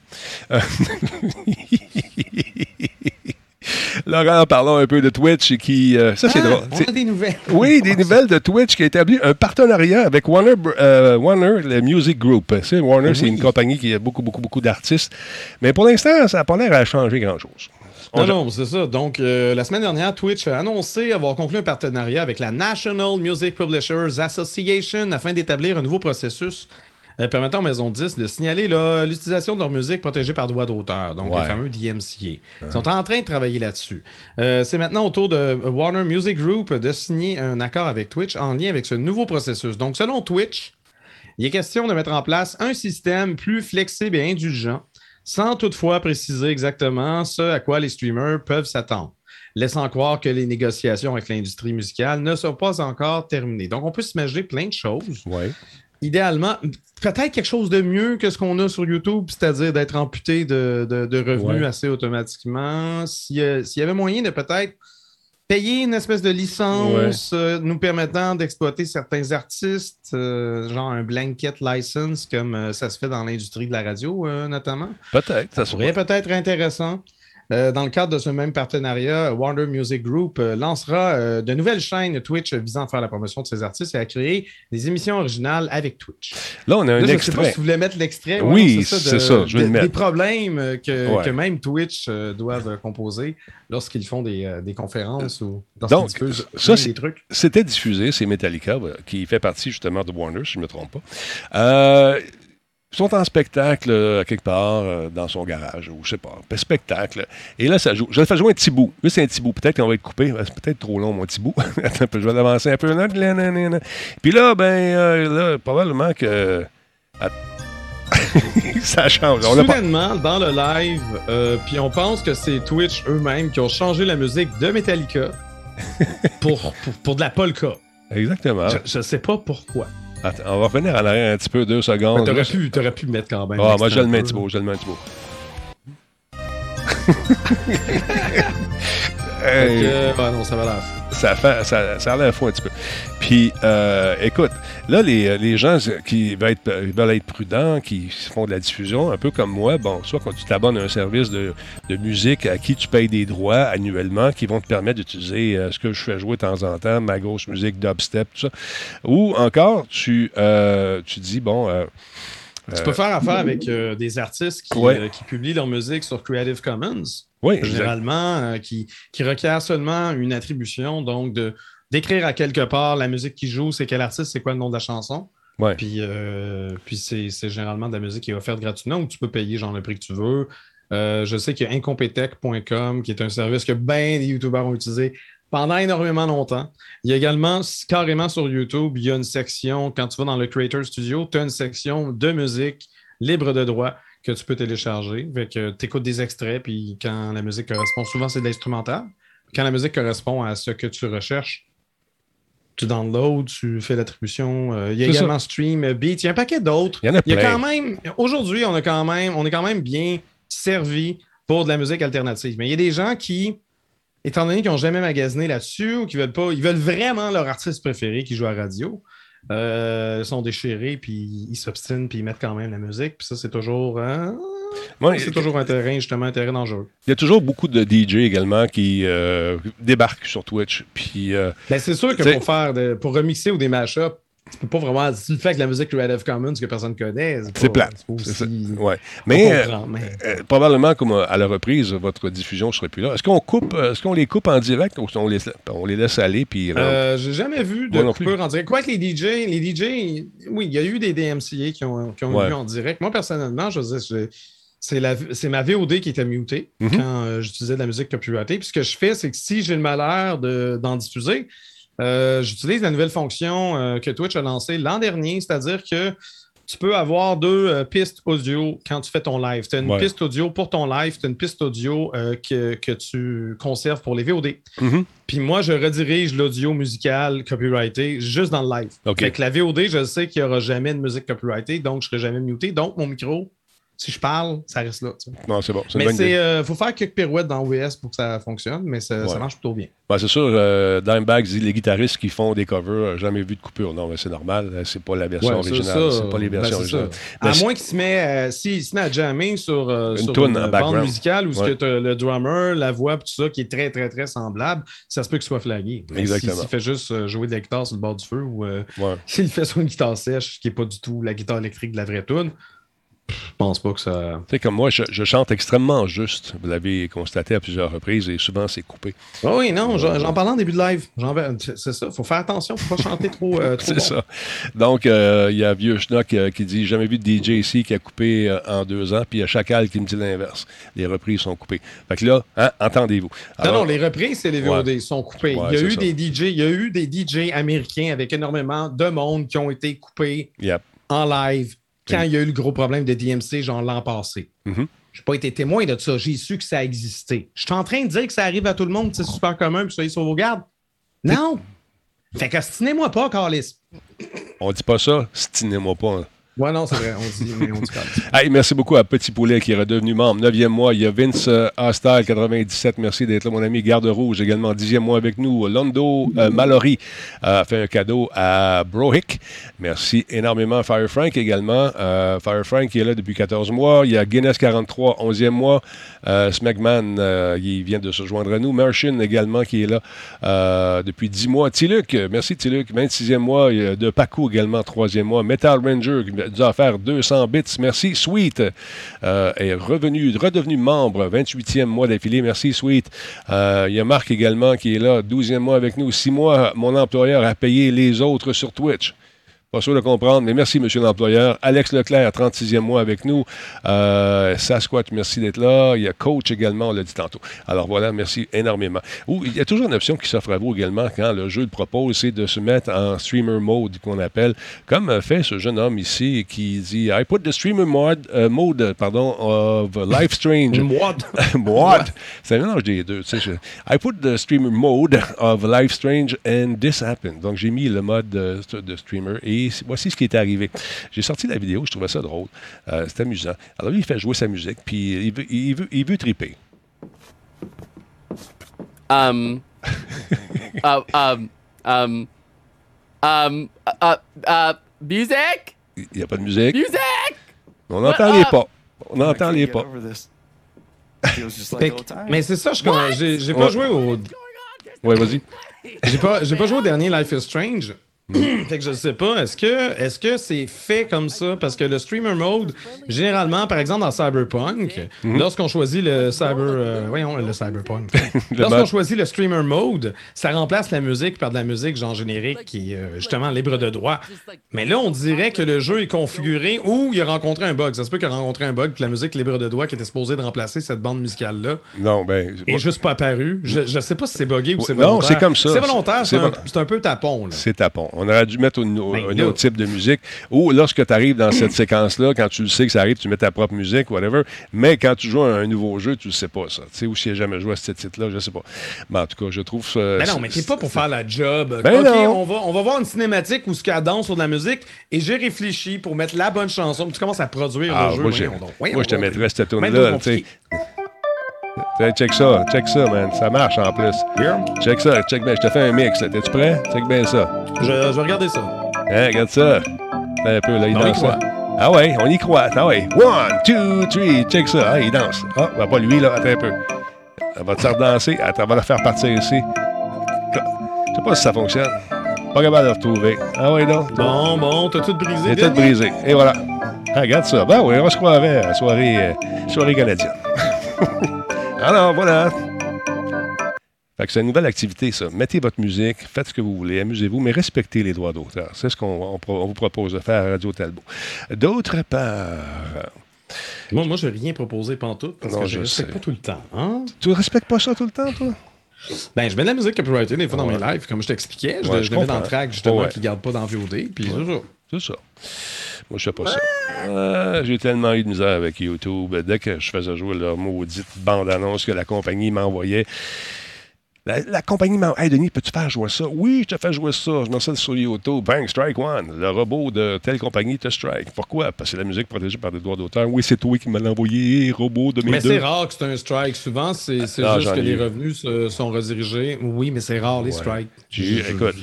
Euh, [LAUGHS] Laurent, parlons un peu de Twitch qui. Euh, ça, c'est ah, drôle. On a des nouvelles. Oui, des nouvelles de Twitch qui a établi un partenariat avec Warner, euh, Warner le Music Group. Warner, c'est une compagnie qui a beaucoup, beaucoup, beaucoup d'artistes. Mais pour l'instant, ça n'a pas l'air à changer grand-chose. Non, non, c'est ça. Donc, la semaine dernière, Twitch a annoncé avoir conclu un partenariat avec la National Music Publishers Association afin d'établir un nouveau processus euh, permettant aux maisons de disques de signaler l'utilisation de leur musique protégée par droit d'auteur, donc les fameux DMCA. Ils sont en train de travailler là-dessus. Euh, c'est maintenant au tour de Warner Music Group de signer un accord avec Twitch en lien avec ce nouveau processus. Donc, selon Twitch, il est question de mettre en place un système plus flexible et indulgent, sans toutefois préciser exactement ce à quoi les streamers peuvent s'attendre laissant croire que les négociations avec l'industrie musicale ne sont pas encore terminées. Donc, on peut s'imaginer plein de choses. Ouais idéalement, peut-être quelque chose de mieux que ce qu'on a sur YouTube, c'est-à-dire d'être amputé de, revenus assez automatiquement. S'il y avait moyen de peut-être payer une espèce de licence euh, nous permettant d'exploiter certains artistes, euh, genre un blanket license comme euh, ça se fait dans l'industrie de la radio notamment. Peut-être, ça pourrait peut-être intéressant. Euh, dans le cadre de ce même partenariat, Warner Music Group euh, lancera euh, de nouvelles chaînes Twitch visant à faire la promotion de ses artistes et à créer des émissions originales avec Twitch. Là, on a un extrait. Je ne sais pas si vous voulez mettre l'extrait. oui, c'est ça, Je vais le mettre. Des problèmes que, même Twitch doivent composer lorsqu'ils font des, conférences ou lorsqu'ils diffusent ça, des trucs. C'était diffusé, c'est Metallica qui fait partie justement de Warner, si je ne me trompe pas. Ils sont en spectacle euh, quelque part euh, dans son garage, ou je sais pas, un spectacle. Et là, ça joue. Je vais faire jouer un petit bout. Là, c'est un petit bout. Peut-être qu'on va être coupé. C'est peut-être trop long, mon petit bout. [LAUGHS] Attends je vais l'avancer un peu. Puis là, ben, euh, là, probablement que. [LAUGHS] ça change. Soudainement, dans le live, puis on pense que c'est Twitch eux-mêmes qui ont changé la musique de Metallica [LAUGHS] pour, pour, de la polka. Exactement. Je, ne sais pas pourquoi. Attends, on va revenir en arrière un petit peu, deux secondes. T'aurais pu, aurais pu mettre quand même. Ah, moi, je le mets beau, je le mets hey. ah non, ça va l'air ça, fait, ça, ça a l'air fou un petit peu. Puis, euh, écoute, là, les, les, gens qui veulent être, veulent être prudents, qui font de la diffusion, un peu comme moi, bon, soit quand tu t'abonnes à un service de, de, musique à qui tu payes des droits annuellement qui vont te permettre d'utiliser euh, ce que je fais jouer de temps en temps, ma grosse musique, dubstep, tout ça. Ou encore, tu, euh, tu dis, bon... tu peux faire affaire avec des artistes qui, qui, publient leur musique sur Creative Commons. Oui, généralement, euh, qui, qui requiert seulement une attribution, donc de d'écrire à quelque part la musique qui joue, c'est quel artiste, c'est quoi le nom de la chanson. Ouais. Puis, euh, puis c'est, généralement de la musique qui est offerte gratuitement ou tu peux payer genre le prix que tu veux. Euh, je sais qu'il y a incompetech.com qui est un service que bien des YouTubers ont utilisé pendant énormément longtemps. Il y a également, carrément sur YouTube, il y a une section, quand tu vas dans le Creator Studio, tu as une section de musique libre de droit que tu peux télécharger. tu écoutes des extraits, puis quand la musique correspond, souvent c'est de l'instrumental. Quand la musique correspond à ce que tu recherches, tu downloads, tu fais l'attribution. Euh, il y a également Stream, Beat, il y a un paquet d'autres. Il y en a, il y a quand même, aujourd'hui, on, a quand même, on est quand même bien servi pour de la musique alternative. Mais il y a des gens qui, étant donné qu'ils n'ont jamais magasiné là-dessus ou qui veulent pas, ils veulent vraiment leur artiste préféré qui joue à radio. Euh, sont déchirés, puis ils s'obstinent, puis ils mettent quand même la musique. Puis ça, c'est toujours, hein, c'est toujours un terrain, justement, un terrain dangereux. Il y a toujours beaucoup de DJ également qui euh, débarquent sur Twitch. Puis, euh, ben, c'est sûr que pour faire, pour remixer ou des mashups, tu peux pas vraiment. Si tu fais avec la musique Creative Commons que personne connaît, c'est plat. Ouais. Mais, euh, euh, probablement, comme à la reprise, votre diffusion ne serait plus là. Est-ce qu'on coupe, euh, est-ce qu'on les coupe en direct ou on les, on les laisse aller? Puis, J'ai jamais vu de coupure en direct. Quoi que les DJ, les DJ, oui, il y a eu des DMCA qui ont, qui ont eu en direct. Moi, personnellement, je veux c'est ma VOD qui était mutée mm-hmm. quand j'utilisais de la musique copyrightée. Puis ce que je fais, c'est que si j'ai le malheur d'en diffuser, euh, j'utilise la nouvelle fonction euh, que Twitch a lancée l'an dernier, c'est-à-dire que tu peux avoir deux euh, pistes audio quand tu fais ton live. Tu as une piste audio pour ton live, tu as une piste audio que, tu conserves pour les VOD. Mm-hmm. Puis moi, je redirige l'audio musical copyrighté juste dans le live. Avec la VOD, je sais qu'il n'y aura jamais de musique copyrightée, donc je ne serai jamais muté. Donc, mon micro si je parle, ça reste là. Non, c'est bon. Mais il euh, faut faire quelques pirouettes dans OS pour que ça fonctionne, mais ça, marche plutôt bien. c'est sûr, euh, Dimebag dit les guitaristes qui font des covers, jamais vu de coupure. Non, mais c'est normal, euh, c'est pas la version originale. C'est pas les ben, versions originales. À moins qu'il se met, si, se met à jammer sur une, sur une bande musicale où ouais. tu as le drummer, la voix, tout ça qui est très, très, très semblable, ça se peut qu'il soit flagué. Exactement. S'il fait juste jouer de la guitare sur le bord du feu ou [LAUGHS] s'il fait sur une guitare sèche, qui n'est pas du tout la guitare électrique de la vraie tune, je pense pas que ça. Tu sais, comme moi, je, chante extrêmement juste. Vous l'avez constaté à plusieurs reprises et souvent c'est coupé. Ah oui, non, j'en parlais en début de live. C'est ça. faut faire attention, faut pas chanter trop. Euh, c'est ça. Donc, euh, il y a Vieux Schnock euh, qui dit Jamais vu de DJ ici qui a coupé en deux ans, puis il y a Chacal qui me dit l'inverse. Les reprises sont coupées. Fait que là, hein, entendez-vous. non, non, les reprises, c'est les VOD, sont coupées. il, y a eu des DJ, il y a eu des DJ américains avec énormément de monde qui ont été coupés en live quand il y a eu le gros problème de DMC, genre l'an passé. Mm-hmm. Je n'ai pas été témoin de ça. J'ai su que ça existait. Je suis en train de dire que ça arrive à tout le monde, c'est super commun, puis soyez sur vos gardes. Non! Fait que stinez-moi pas, Carlis. On dit pas ça, stinez-moi pas. Ouais, non, c'est vrai. On dit, mais on dit [LAUGHS] hey, merci beaucoup à Petit Poulet qui est redevenu membre. Neuvième mois. Il y a Vince euh, Hostal, 97. Merci d'être là, mon ami. Garde Rouge, également. Dixième mois avec nous. Londo euh, Mallory a fait un cadeau à Brohick. Merci énormément. Fire Frank également. Euh, Fire Frank qui est là depuis 14 mois. Il y a Guinness 43, 11e mois. Euh, Smegman, il vient de se joindre à nous. Merchant également qui est là depuis 10 mois. Tiluc, merci Tiluc, 26e mois. De Paco également, 3e mois. Metal Ranger dû faire 200 bits. Merci, Sweet. Euh, est revenu, redevenu membre, 28e mois d'affilée. Merci, Sweet. Euh, il y a Marc également qui est là, 12e mois avec nous. Six mois, mon employeur a payé les autres sur Twitch. Pas sûr de comprendre, mais merci, monsieur l'employeur. Alex Leclerc, 36e mois avec nous. Euh, Sasquatch, merci d'être là. Il y a Coach également, on l'a dit tantôt. Alors voilà, merci énormément. Ou, il y a toujours une option qui s'offre à vous également quand le jeu le propose, c'est de se mettre en streamer mode, qu'on appelle, comme fait ce jeune homme ici qui dit I put the streamer mode, euh, mode pardon, of Life Strange. [LAUGHS] mode. [LAUGHS] mode. C'est un mélange des deux. Sais, I put the streamer mode of Life Strange and this happened. Donc j'ai mis le mode de, de streamer et voici ce qui est arrivé. J'ai sorti la vidéo, je trouvais ça drôle. Euh, c'est amusant. Alors lui, il fait jouer sa musique, puis il veut, il veut, il veut triper. Um, [LAUGHS] uh, um, um, um, uh, uh, music? Il n'y a pas de musique? Music! On n'entend les pas. On n'entend les pas. mais c'est ça, je j'ai pas joué au. Ouais, vas-y. J'ai pas, pas joué au dernier Life is Strange. [CLEARS THROAT] fait que je sais pas, est-ce que est-ce que c'est fait comme ça? Parce que le streamer mode, généralement, par exemple dans Cyberpunk, mhm. lorsqu'on choisit le cyber. Euh, voyons, le cyberpunk. [LAUGHS] lorsqu'on choisit le streamer mode, ça remplace la musique par de la musique genre générique qui est euh, justement libre de droit. Mais là, on dirait que le jeu est configuré ou il a rencontré un bug. Ça se peut qu'il a rencontré un bug que la musique libre de droit qui était supposée de remplacer cette bande musicale-là. Non, ben. Est juste pas apparu. Je, je sais pas si c'est buggé ou c'est volontaire. Non, c'est comme ça. C'est volontaire, c'est un, un, peu tapon. C'est tapon. On aurait dû mettre ben, un autre type de musique. Ou lorsque tu arrives dans cette [CLEARS THROAT] séquence-là, quand tu le sais que ça arrive, tu mets ta propre musique, whatever. Mais quand tu joues à un nouveau jeu, tu ne sais pas ça. Tu sais, ou si tu jamais joué à ce titre-là, je ne sais pas. Mais en tout cas, je trouve ça. Mais non, mais t'es pas pour faire la job. Ben OK, On, va, on va voir une cinématique où ce a danse sur de la musique et j'ai réfléchi pour mettre la bonne chanson. Tu commences à produire ah, le jeu. Moi, moi je te mettrais cette tune-là. Check ça, check ça, man. Ça marche en plus. Check ça, check bien. Je te fais un mix. T'es-tu prêt? Check bien ça. Je, je vais regarder ça. Hein, regarde ça. Un peu, là, il danse. Ça. Ah ouais, on y croit. Ah ouais. One, two, three. Check ça. Ah, il danse. Ah, va pas lui, là. Attends un peu. Elle va te faire danser. Attends, on va la faire partir ici. Je sais pas si ça fonctionne. Pas capable de le retrouver. Ah ouais, non. Bon, bon, t'as tout brisé. T'as tout brisé. Et voilà. Ah, regarde ça. Ben oui, on va se croire à soirée, euh, soirée canadienne. [LAUGHS] Alors, voilà. Fait que c'est une nouvelle activité, ça. Mettez votre musique, faites ce que vous voulez, amusez-vous, mais respectez les droits d'auteur. C'est ce qu'on vous propose de faire à Radio Talbot. D'autre part. Moi, moi je n'ai rien proposé pantoute parce que je ne respecte pas tout le temps. Hein? Tu ne respectes pas ça tout le temps, toi? Ben, je mets de la musique copyrightée des fois dans mes lives, comme je t'expliquais. Je, je, mets dans le track justement qui ne garde pas dans VOD. Puis c'est ça. Moi, je sais pas ça. J'ai tellement eu de misère avec YouTube. Dès que je faisais jouer leur maudite bande-annonce que la compagnie m'envoyait, la, compagnie m'a Hey Denis, peux-tu faire jouer ça? Oui, je te fais jouer ça. Je mets ça sur YouTube. Bang, strike one. Le robot de telle compagnie te strike. Pourquoi? Parce que c'est la musique protégée par des droits d'auteur. Oui, c'est toi qui me l'as envoyé, robot de mes Mais c'est rare que c'est un strike. Souvent, c'est ah, juste que les revenus sont redirigés. Oui, mais c'est rare, les strikes. Écoute,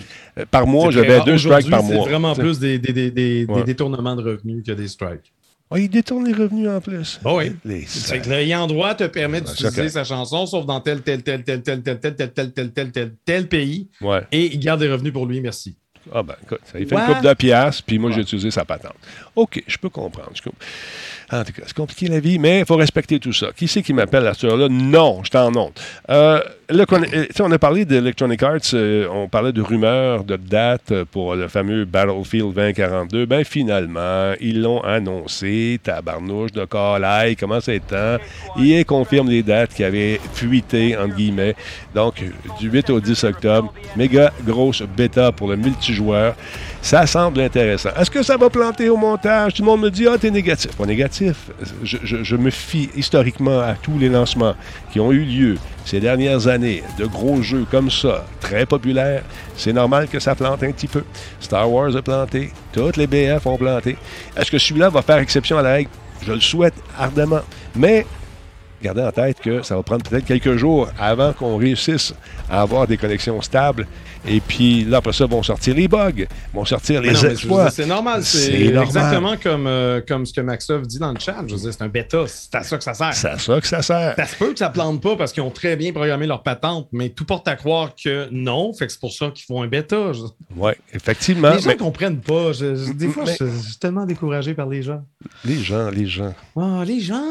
par mois, j'avais deux strikes par mois. C'est vraiment plus des, des, des, des détournements de revenus que des strikes. Ah, il détourne les revenus en plus. oui. C'est que l'ayant droit te permet d'utiliser sa chanson, sauf dans tel, tel, tel, tel, tel, tel, tel, tel, tel, tel, tel, tel, tel pays. Ouais. Et il garde des revenus pour lui, merci. Ah ben, écoute, ça lui fait une coupe de piastres, puis moi, j'ai utilisé sa patente. OK, je peux comprendre. Je en tout cas, c'est compliqué la vie, mais il faut respecter tout ça. Qui c'est qui m'appelle à ce heure-là? Non, je t'en honte. Euh, euh, on a parlé d'Electronic Arts, euh, on parlait de rumeurs, de dates pour le fameux Battlefield 2042. Ben finalement, ils l'ont annoncé, tabarnouche de Carlisle, comment c'est temps? Il confirme les dates qui avaient fuité, entre guillemets. Donc, du 8 au 10 octobre, méga grosse bêta pour le multijoueur. Ça semble intéressant. Est-ce que ça va planter au montage? Tout le monde me dit, ah, t'es négatif. Pas négatif. Je, me fie historiquement à tous les lancements qui ont eu lieu ces dernières années de gros jeux comme ça, très populaires. C'est normal que ça plante un petit peu. Star Wars a planté. Toutes les BF ont planté. Est-ce que celui-là va faire exception à la règle? Je le souhaite ardemment. Mais gardez en tête que ça va prendre peut-être quelques jours avant qu'on réussisse à avoir des connexions stables. Et puis là, après ça, vont sortir les bugs, vont sortir les Non, exploits. C'est normal. C'est exactement comme, euh, comme ce que Maxov dit dans le chat. Je veux dire, c'est un bêta. C'est à ça que ça sert. C'est à ça que ça sert. Ça se peut que ça plante pas parce qu'ils ont très bien programmé leur patente, mais tout porte à croire que non. Fait que c'est pour ça qu'ils font un bêta. Oui, effectivement. les gens mais comprennent pas. Je- je- des fois, Mais- je, je suis tellement découragé par les gens. les gens, les gens. Ah, les gens,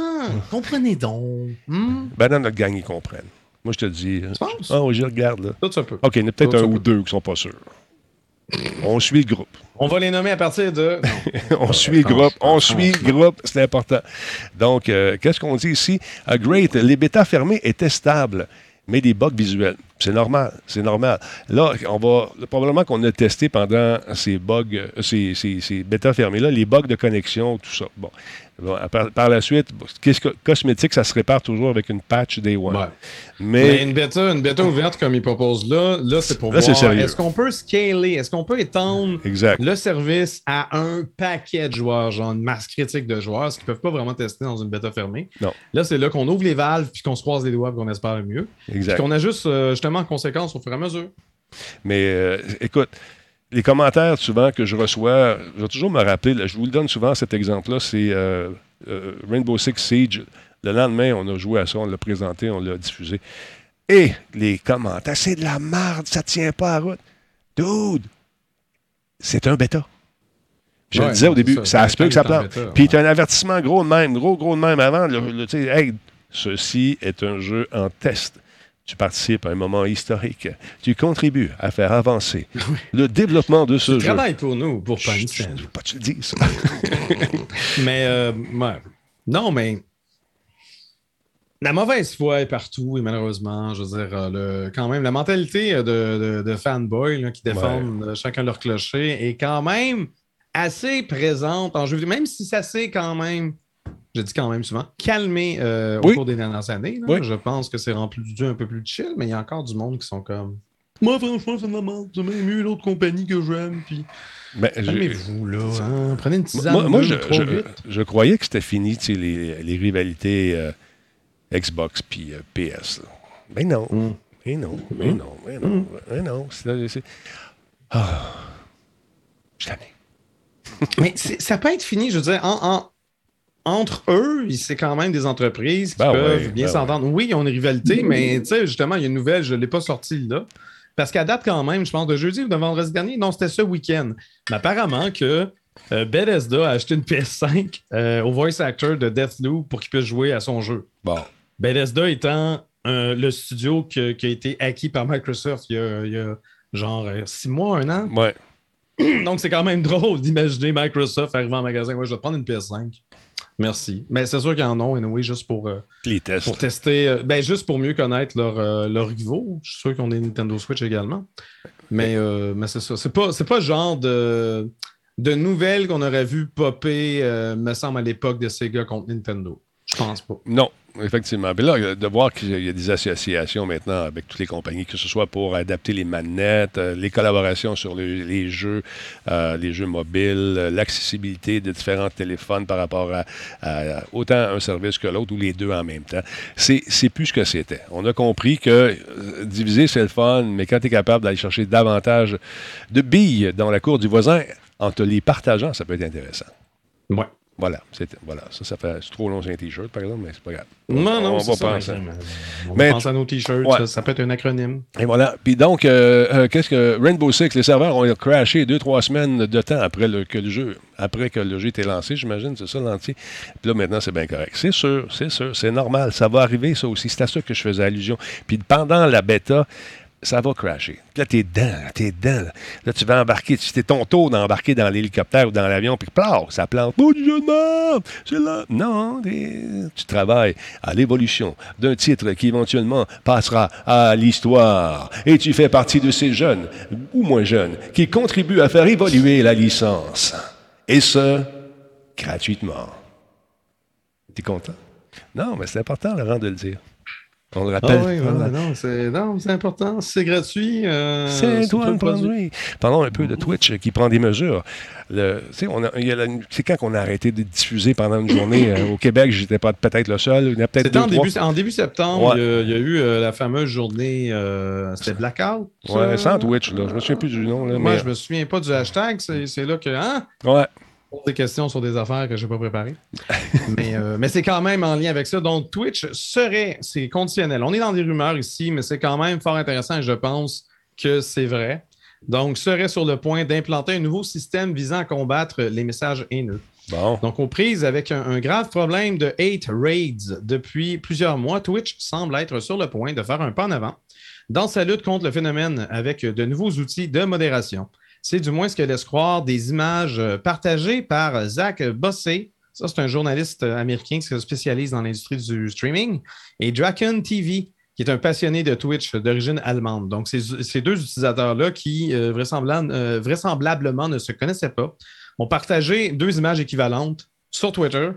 comprenez donc. Hmm? Ben, dans notre gang, ils comprennent. Moi, je te dis. Tu penses? Ah oui, je regarde, là. Tout ça peut. OK, il y en a peut-être un ou deux qui sont pas sûrs. On suit le groupe. On va les nommer à partir de. [LAUGHS] on suit le groupe. On suit le groupe. C'est important. Donc, euh, qu'est-ce qu'on dit ici? A great. Les bêtas fermés étaient stables, mais des bugs visuels. C'est normal. C'est normal. Là, on va. Probablement qu'on a testé pendant ces bugs, euh, ces, ces, ces bêtas fermés-là, les bugs de connexion, tout ça. Bon. Bon, par, par la suite, bon, qu'est-ce que cosmétique, ça se répare toujours avec une patch Day One. Ouais. Mais, Mais une bêta, une bêta ouverte comme ils proposent là, là c'est pour Là, c'est voir sérieux. est-ce qu'on peut scaler, est-ce qu'on peut étendre exact. le service à un paquet de joueurs, genre une masse critique de joueurs, ce qu'ils ne peuvent pas vraiment tester dans une bêta fermée? Non. Là, c'est là qu'on ouvre les valves puis qu'on se croise les doigts et qu'on espère le mieux. Puis Exact. qu'on ajuste euh, justement en conséquence au fur et à mesure. Mais euh, écoute, les commentaires souvent que je reçois, je vais toujours me rappeler, là, je vous le donne souvent cet exemple-là, c'est euh, euh, Rainbow Six Siege. Le lendemain, on a joué à ça, on l'a présenté, on l'a diffusé. Et les commentaires, c'est de la merde, ça tient pas à route. Dude, c'est un bêta. Je Ouais, le disais au début, ça, ça, se peut que ça plante. Puis tu as un avertissement gros de même, gros, gros de même avant. le- le- hey, ceci est un jeu en test. Tu participes à un moment historique. Tu contribues à faire avancer le développement de ce Tu jeu. travailles pour nous, pour Panic Je ne veux pas que tu le dises. [LAUGHS] Mais, euh, ouais. Non, mais. La mauvaise foi est partout, et malheureusement, je veux dire, euh, le, quand même, la mentalité de, de, de fanboy là, qui défendent euh, chacun leur clocher est quand même assez présente en jeu vidéo, même si ça s'est quand même, je dis quand même souvent, calmé euh, au cours des dernières années. là. Oui. Je pense que c'est rempli un peu plus chill, mais il y a encore du monde qui sont comme. Moi, franchement, ça me manque. J'ai même eu l'autre compagnie que j'aime. Puis, Mais je- calmez-vous, là. hein. Prenez une tisane. moi, moi, je, croyais que c'était fini, tu sais, les, les rivalités euh, Xbox puis euh, PS. là. Mais non. Mm. Mais non. Mais non. Mais non. Mais non. C'est- c'est- Ah. Je tanné. Mais c'est- ça peut être fini, je veux dire, en- en- entre eux, c'est quand même des entreprises qui Ben peuvent ouais, bien ben s'entendre. Oui, ils ont une rivalité, mais tu sais, justement, il y a une nouvelle, je ne l'ai pas sortie là. Parce qu'à date, quand même, je pense de jeudi ou de vendredi dernier, non, c'était ce week-end. Mais apparemment que euh, Bethesda a acheté une PS5 euh, au voice actor de Deathloop pour qu'il puisse jouer à son jeu. Bon. Bethesda étant euh, le studio que- qui a été acquis par Microsoft il y a, il y a genre six mois, un an. Ouais. Donc, c'est quand même [LAUGHS] drôle d'imaginer Microsoft arriver en magasin. Ouais, je vais prendre une PS5. Merci. Mais c'est sûr qu'ils en ont, anyway, juste pour, euh, Les tests. pour tester, euh, ben, juste pour mieux connaître leurs euh, rivaux. Je suis sûr qu'on a Nintendo Switch également. Mais, euh, mais c'est ça. C'est pas, c'est pas le genre de, de nouvelles qu'on aurait vu popper, me semble, à l'époque de Sega contre Nintendo. Je pense pas. Non, effectivement. Mais là, de voir qu'il y a des associations maintenant avec toutes les compagnies, que ce soit pour adapter les manettes, euh, les collaborations sur le- les jeux, euh, les jeux mobiles, euh, l'accessibilité de différents téléphones par rapport à, à autant un service que l'autre ou les deux en même temps. C'est c'est plus ce que c'était. On a compris que diviser, c'est le fun, mais quand tu es capable d'aller chercher davantage de billes dans la cour du voisin, en te les partageant, ça peut être intéressant. Ouais. Voilà, c'est- voilà. Ça, ça fait trop long sur un t-shirt, par exemple, mais c'est pas grave. Non, non, on c'est va ça, penser. mais- On Mais- penser à nos t-shirts. Ouais. Ça, ça peut être un acronyme. Et voilà. Puis donc, euh, euh, qu'est-ce que Rainbow Six, les serveurs ont crashé deux, trois semaines de temps après le, que le jeu, après que le jeu était lancé, j'imagine, c'est ça l'entier. Puis là, maintenant, c'est bien correct. C'est sûr, c'est sûr, c'est normal. Ça va arriver, ça aussi. C'est à ça que je faisais allusion. Puis pendant la bêta, ça va crasher. Puis là, t'es dedans, t'es dedans. Là, Là, tu vas embarquer, c'était ton tour d'embarquer dans l'hélicoptère ou dans l'avion, puis plau, ça plante. Oh, merde! C'est là. Non, tu travailles à l'évolution d'un titre qui éventuellement passera à l'histoire. Et tu fais partie de ces jeunes, ou moins jeunes, qui contribuent à faire évoluer la licence. Et ce, gratuitement. T'es content? Non, mais c'est important, Laurent, de le dire. On le Ah rappelle. oui, voilà, non, c'est non, c'est important. C'est gratuit. euh, C'est toi tout le produit. Parlons un peu de Twitch euh, qui prend des mesures. Le- tu sais, on a- il y a la- C'est quand qu'on a arrêté de diffuser pendant une journée euh, au Québec? J'étais pas peut-être le seul. Il y en a peut-être C'était deux, en début, en début septembre, Ouais. il, y a, il y a eu euh, la fameuse journée, euh, c'était Blackout. Ouais, euh, sans Twitch, là. Je me souviens plus du nom. Là, Moi, mais... je me souviens pas du hashtag. C'est c'est là que, hein, Ouais. Pose des questions sur des affaires que je n'ai pas préparées. [LAUGHS] mais euh, mais c'est quand même en lien avec ça. Donc, Twitch serait, c'est conditionnel. On est dans des rumeurs ici, mais c'est quand même fort intéressant et je pense que c'est vrai. Donc, serait sur le point d'implanter un nouveau système visant à combattre les messages haineux. Bon. Donc, aux prises avec un, un grave problème de hate raids depuis plusieurs mois, Twitch semble être sur le point de faire un pas en avant dans sa lutte contre le phénomène avec de nouveaux outils de modération. C'est du moins ce que laisse croire des images euh, partagées par Zach Bossé. Ça, c'est un journaliste euh, américain qui se spécialise dans l'industrie du streaming. Et Draken TV, qui est un passionné de Twitch d'origine allemande. Donc, ces, deux utilisateurs-là qui, euh, euh, vraisemblablement, ne se connaissaient pas, ont partagé deux images équivalentes sur Twitter.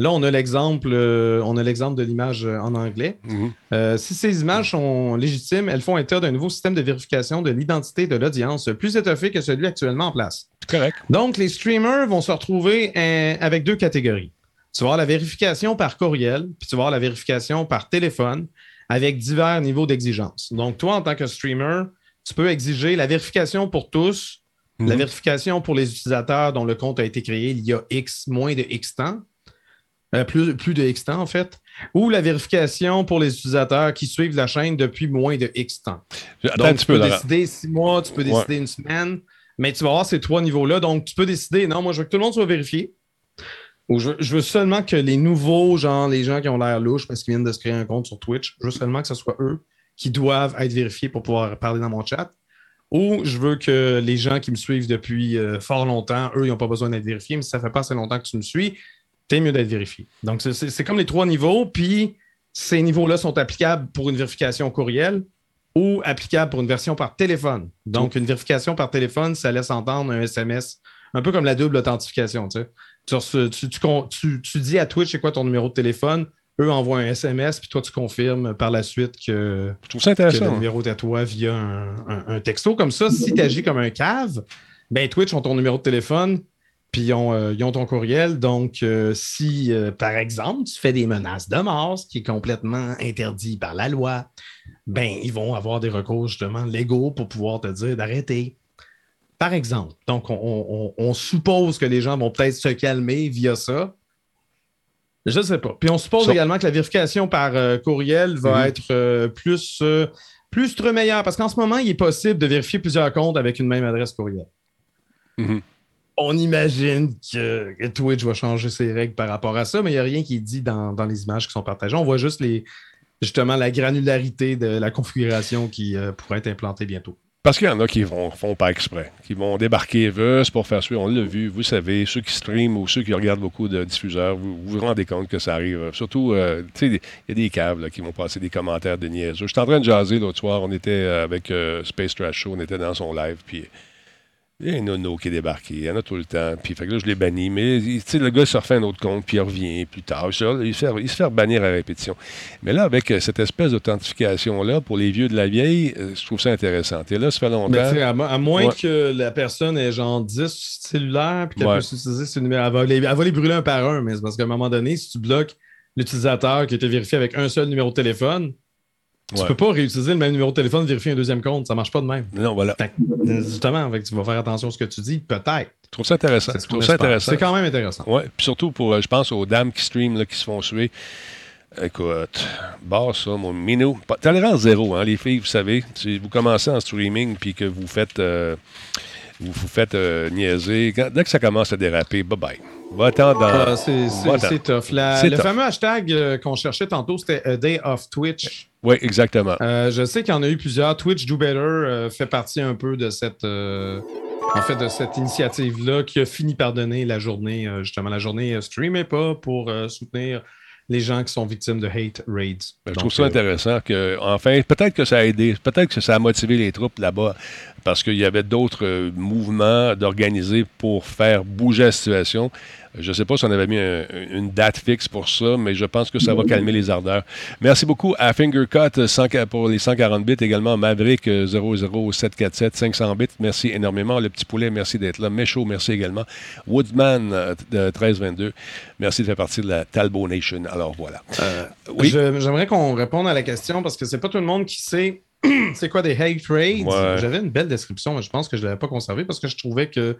Là, on a l'exemple, euh, on a l'exemple de l'image euh, en anglais. Mhm. Euh, si ces images sont légitimes, elles font état d'un nouveau système de vérification de l'identité de l'audience plus étoffé que celui actuellement en place. Correct. Donc, les streamers vont se retrouver euh, avec deux catégories. Tu vas avoir la vérification par courriel, puis tu vas avoir la vérification par téléphone avec divers niveaux d'exigence. Donc, toi, en tant que streamer, tu peux exiger la vérification pour tous, la Mhm. vérification pour les utilisateurs dont le compte a été créé il y a X, moins de X temps, Euh, plus, plus de X temps en fait, ou la vérification pour les utilisateurs qui suivent la chaîne depuis moins de X temps. Attends Donc, tu peux décider six mois, tu peux décider une semaine, mais tu vas avoir ces trois niveaux-là. Donc, tu peux décider, non, moi, je veux que tout le monde soit vérifié. Ou je, je veux seulement que les nouveaux, genre les gens qui ont l'air louches parce qu'ils viennent de se créer un compte sur Twitch, je veux seulement que ce soit eux qui doivent être vérifiés pour pouvoir parler dans mon chat. Ou je veux que les gens qui me suivent depuis euh, fort longtemps, eux, ils n'ont pas besoin d'être vérifiés, mais si ça fait pas assez longtemps que tu me suis, t'es mieux d'être vérifié. Donc, c'est- comme les trois niveaux, puis ces niveaux-là sont applicables pour une vérification courriel ou applicables pour une version par téléphone. Donc, une vérification par téléphone, ça laisse entendre un SMS, un peu comme la double authentification. Tu, sais. Tu tu- dis à Twitch c'est quoi ton numéro de téléphone, eux envoient un SMS, puis toi, tu confirmes par la suite que, Je trouve ça que le hein. numéro est à toi via un, un- un texto. Comme ça, si tu agis comme un cave, ben Twitch ont ton numéro de téléphone, puis ils ont, euh, ils ont ton courriel. Donc, euh, si, euh, par exemple, tu fais des menaces de mort, ce qui est complètement interdit par la loi, ben ils vont avoir des recours justement légaux pour pouvoir te dire d'arrêter. Par exemple. Donc, on, on- on suppose que les gens vont peut-être se calmer via ça. Je ne sais pas. Puis on suppose également que la vérification par courriel va Mhm. être plus, plus très meilleure parce qu'en ce moment, il est possible de vérifier plusieurs comptes avec une même adresse courriel. Mhm. On imagine que, Twitch va changer ses règles par rapport à ça, mais il n'y a rien qui est dit dans, les images qui sont partagées. On voit juste justement la granularité de la configuration qui euh, pourrait être implantée bientôt. Parce qu'il y en a qui vont font pas exprès, qui vont débarquer juste pour faire suivre. On l'a vu, vous savez, ceux qui streament ou ceux qui regardent beaucoup de diffuseurs, vous vous, rendez compte que ça arrive. Surtout, euh, tu sais, il y a des caves qui vont passer des commentaires de niaiseux. J'étais en train de jaser l'autre soir, on était euh, avec Space Trash Show, on était dans son live, puis il y a un nono qui est débarqué, il y en a tout le temps. Puis fait que là, je l'ai banni, mais le gars se refait un autre compte, puis il revient plus tard. Il, se fait, il se fait bannir à répétition. Mais là, avec euh, cette espèce d'authentification-là, pour les vieux de la vieille, euh, je trouve ça intéressant. Et là, ça fait longtemps. Mais à, mo- à moins Ouais. que la personne ait genre 10 cellulaires puis qu'elle Ouais. puisse utiliser ce numéro, elle va, les, elle va les brûler un par un, mais c'est parce qu'à un moment donné, si tu bloques l'utilisateur qui était vérifié avec un seul numéro de téléphone, tu Ouais. peux pas réutiliser le même numéro de téléphone vérifier un deuxième compte. Ça marche pas de même. Non, voilà. Justement, tu vas faire attention à ce que tu dis, peut-être. Je trouve ça intéressant. C'est ce intéressant. C'est quand même intéressant. Oui, puis surtout pour, euh, je pense aux dames qui streament, là, qui se font suer. Écoute, barre ça, mon minou. Pas- Tolérance zéro, hein, les filles, vous savez. Si vous commencez en streaming puis que vous faites, euh, vous vous faites euh, niaiser, quand- dès que ça commence à déraper, bye bye. Va-t'en dans. Ah, c'est tough. La- le tough. fameux hashtag euh, qu'on cherchait tantôt, c'était A Day of Twitch. Oui, exactement. Euh, je sais qu'il y en a eu plusieurs. Twitch Do Better euh, fait partie un peu de cette, en fait, de cette initiative-là qui a fini par donner la journée, justement, la journée euh, Streamez pas pour soutenir les gens qui sont victimes de hate raids. Ben, je trouve ça euh, intéressant que, enfin, peut-être que ça a aidé, peut-être que ça a motivé les troupes là-bas, parce qu'il y avait d'autres euh, mouvements d'organiser pour faire bouger la situation. Je ne sais pas si on avait mis un- une date fixe pour ça, mais je pense que ça va calmer les ardeurs. Merci beaucoup à Fingercut 100 pour les 140 bits, également Maverick euh, 00747 500 bits. Merci énormément. Le petit poulet, merci d'être là. Méchaud, merci également. Woodsman euh, de 1322, merci de faire partie de la Talbot Nation. Alors voilà. oui? Je- J'aimerais qu'on réponde à la question parce que c'est pas tout le monde qui sait [CLEARS THROAT] c'est quoi des hate. Ouais. J'avais une belle description, mais je pense que je ne l'avais pas conservée parce que je trouvais que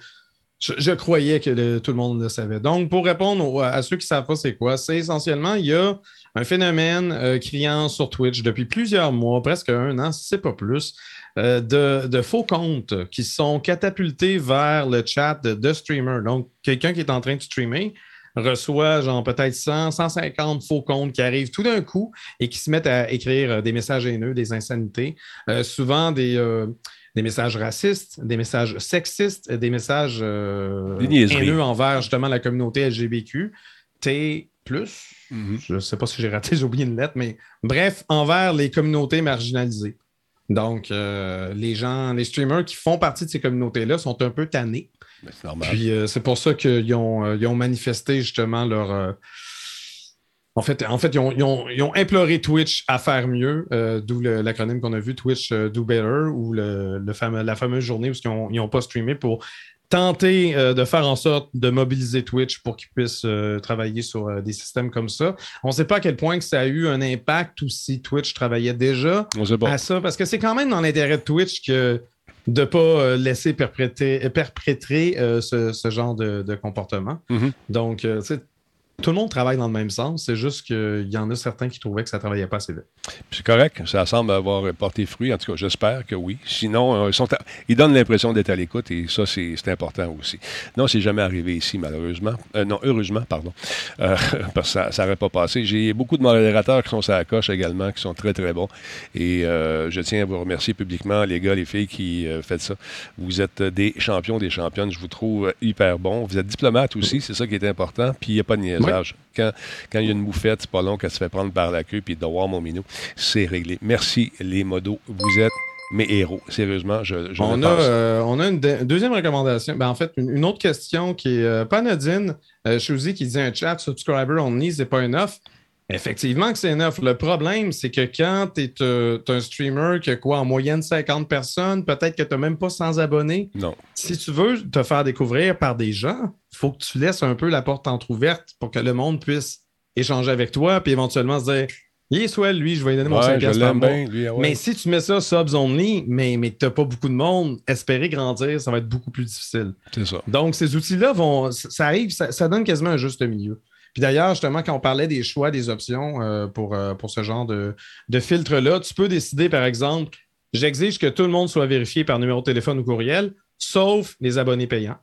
je, croyais que tout le monde le savait. Donc, pour répondre à ceux qui ne savent pas c'est quoi, c'est essentiellement, il y a un phénomène euh, criant sur Twitch depuis plusieurs mois, presque un an, si c'est pas plus, euh, de, faux comptes qui sont catapultés vers le chat de, streamers. Donc, quelqu'un qui est en train de streamer reçoit genre peut-être 100, 150 faux comptes qui arrivent tout d'un coup et qui se mettent à écrire euh, des messages haineux, des insanités, souvent des, des messages racistes, des messages sexistes, des messages euh, Des haineux envers justement la communauté LGBTQ. T plus, Mhm. je ne sais pas si j'ai raté, [LAUGHS] j'ai oublié une lettre, mais bref, envers les communautés marginalisées. Donc, euh, les gens, les streamers qui font partie de ces communautés-là sont un peu tannés. Ben, C'est normal. Puis euh, c'est pour ça qu'ils ont, euh, ils ont manifesté justement leur. En fait, en fait ils, ont, ils ont- ils ont imploré Twitch à faire mieux, euh, d'où l'acronyme qu'on a vu, Twitch euh, Do Better, ou le, le fameux- la fameuse journée où ils n'ont pas streamé pour tenter euh, de faire en sorte de mobiliser Twitch pour qu'ils puissent euh, travailler sur euh, des systèmes comme ça. On ne sait pas à quel point que ça a eu un impact ou si Twitch travaillait déjà à ça, parce que c'est quand même dans l'intérêt de Twitch que de ne pas laisser perpréter, perpétrer ce, ce genre de, de comportement. Donc, tu sais, tout le monde travaille dans le même sens, c'est juste qu'il y en a certains qui trouvaient que ça ne travaillait pas assez vite. C'est correct. Ça semble avoir porté fruit. En tout cas, j'espère que oui. Sinon, euh, ils, donnent l'impression d'être à l'écoute et ça, c'est important aussi. Non, c'est jamais arrivé ici, malheureusement. Euh, non, heureusement, pardon. Euh, [LAUGHS] parce que ça n'aurait pas passé. J'ai beaucoup de modérateurs qui sont sur la coche également, qui sont très, très bons. Et je tiens à vous remercier publiquement, les gars, les filles qui faites ça. Vous êtes des champions, des championnes. Je vous trouve hyper bons. Vous êtes diplomate aussi, c'est ça qui est important. Puis il n'y a pas de Quand, quand il y a une moufette, c'est pas long qu'elle se fait prendre par la queue puis de voir mon minou. C'est réglé. Merci, les modos. Vous êtes mes héros. Sérieusement, je, je On le a, pense. euh, on a une de- deuxième recommandation. Ben, en fait, une, une autre question qui est euh, pas anodine. Euh, Chouzi qui dit un chat subscriber only, c'est pas enough. Effectivement que c'est enough. Le problème, c'est que quand tu es un streamer qui a quoi, en moyenne 50 personnes, peut-être que tu n'as même pas 100 abonnés. Non. Si tu veux te faire découvrir par des gens, il faut que tu laisses un peu la porte entrouverte pour que le monde puisse échanger avec toi, puis éventuellement se dire Il est swell, lui, je vais lui donner mon Ouais, 5 je piastres par l'aime mois. bien, lui. ah ouais. Mais si tu mets ça subs only, mais, mais que tu n'as pas beaucoup de monde, espérer grandir, ça va être beaucoup plus difficile. C'est ça. Donc, ces outils-là vont. Ça ça arrive, ça, ça donne quasiment un juste milieu. Puis d'ailleurs, justement, quand on parlait des choix, des options euh, pour, euh, pour ce genre de, de filtre-là, tu peux décider, par exemple, j'exige que tout le monde soit vérifié par numéro de téléphone ou courriel, sauf les abonnés payants,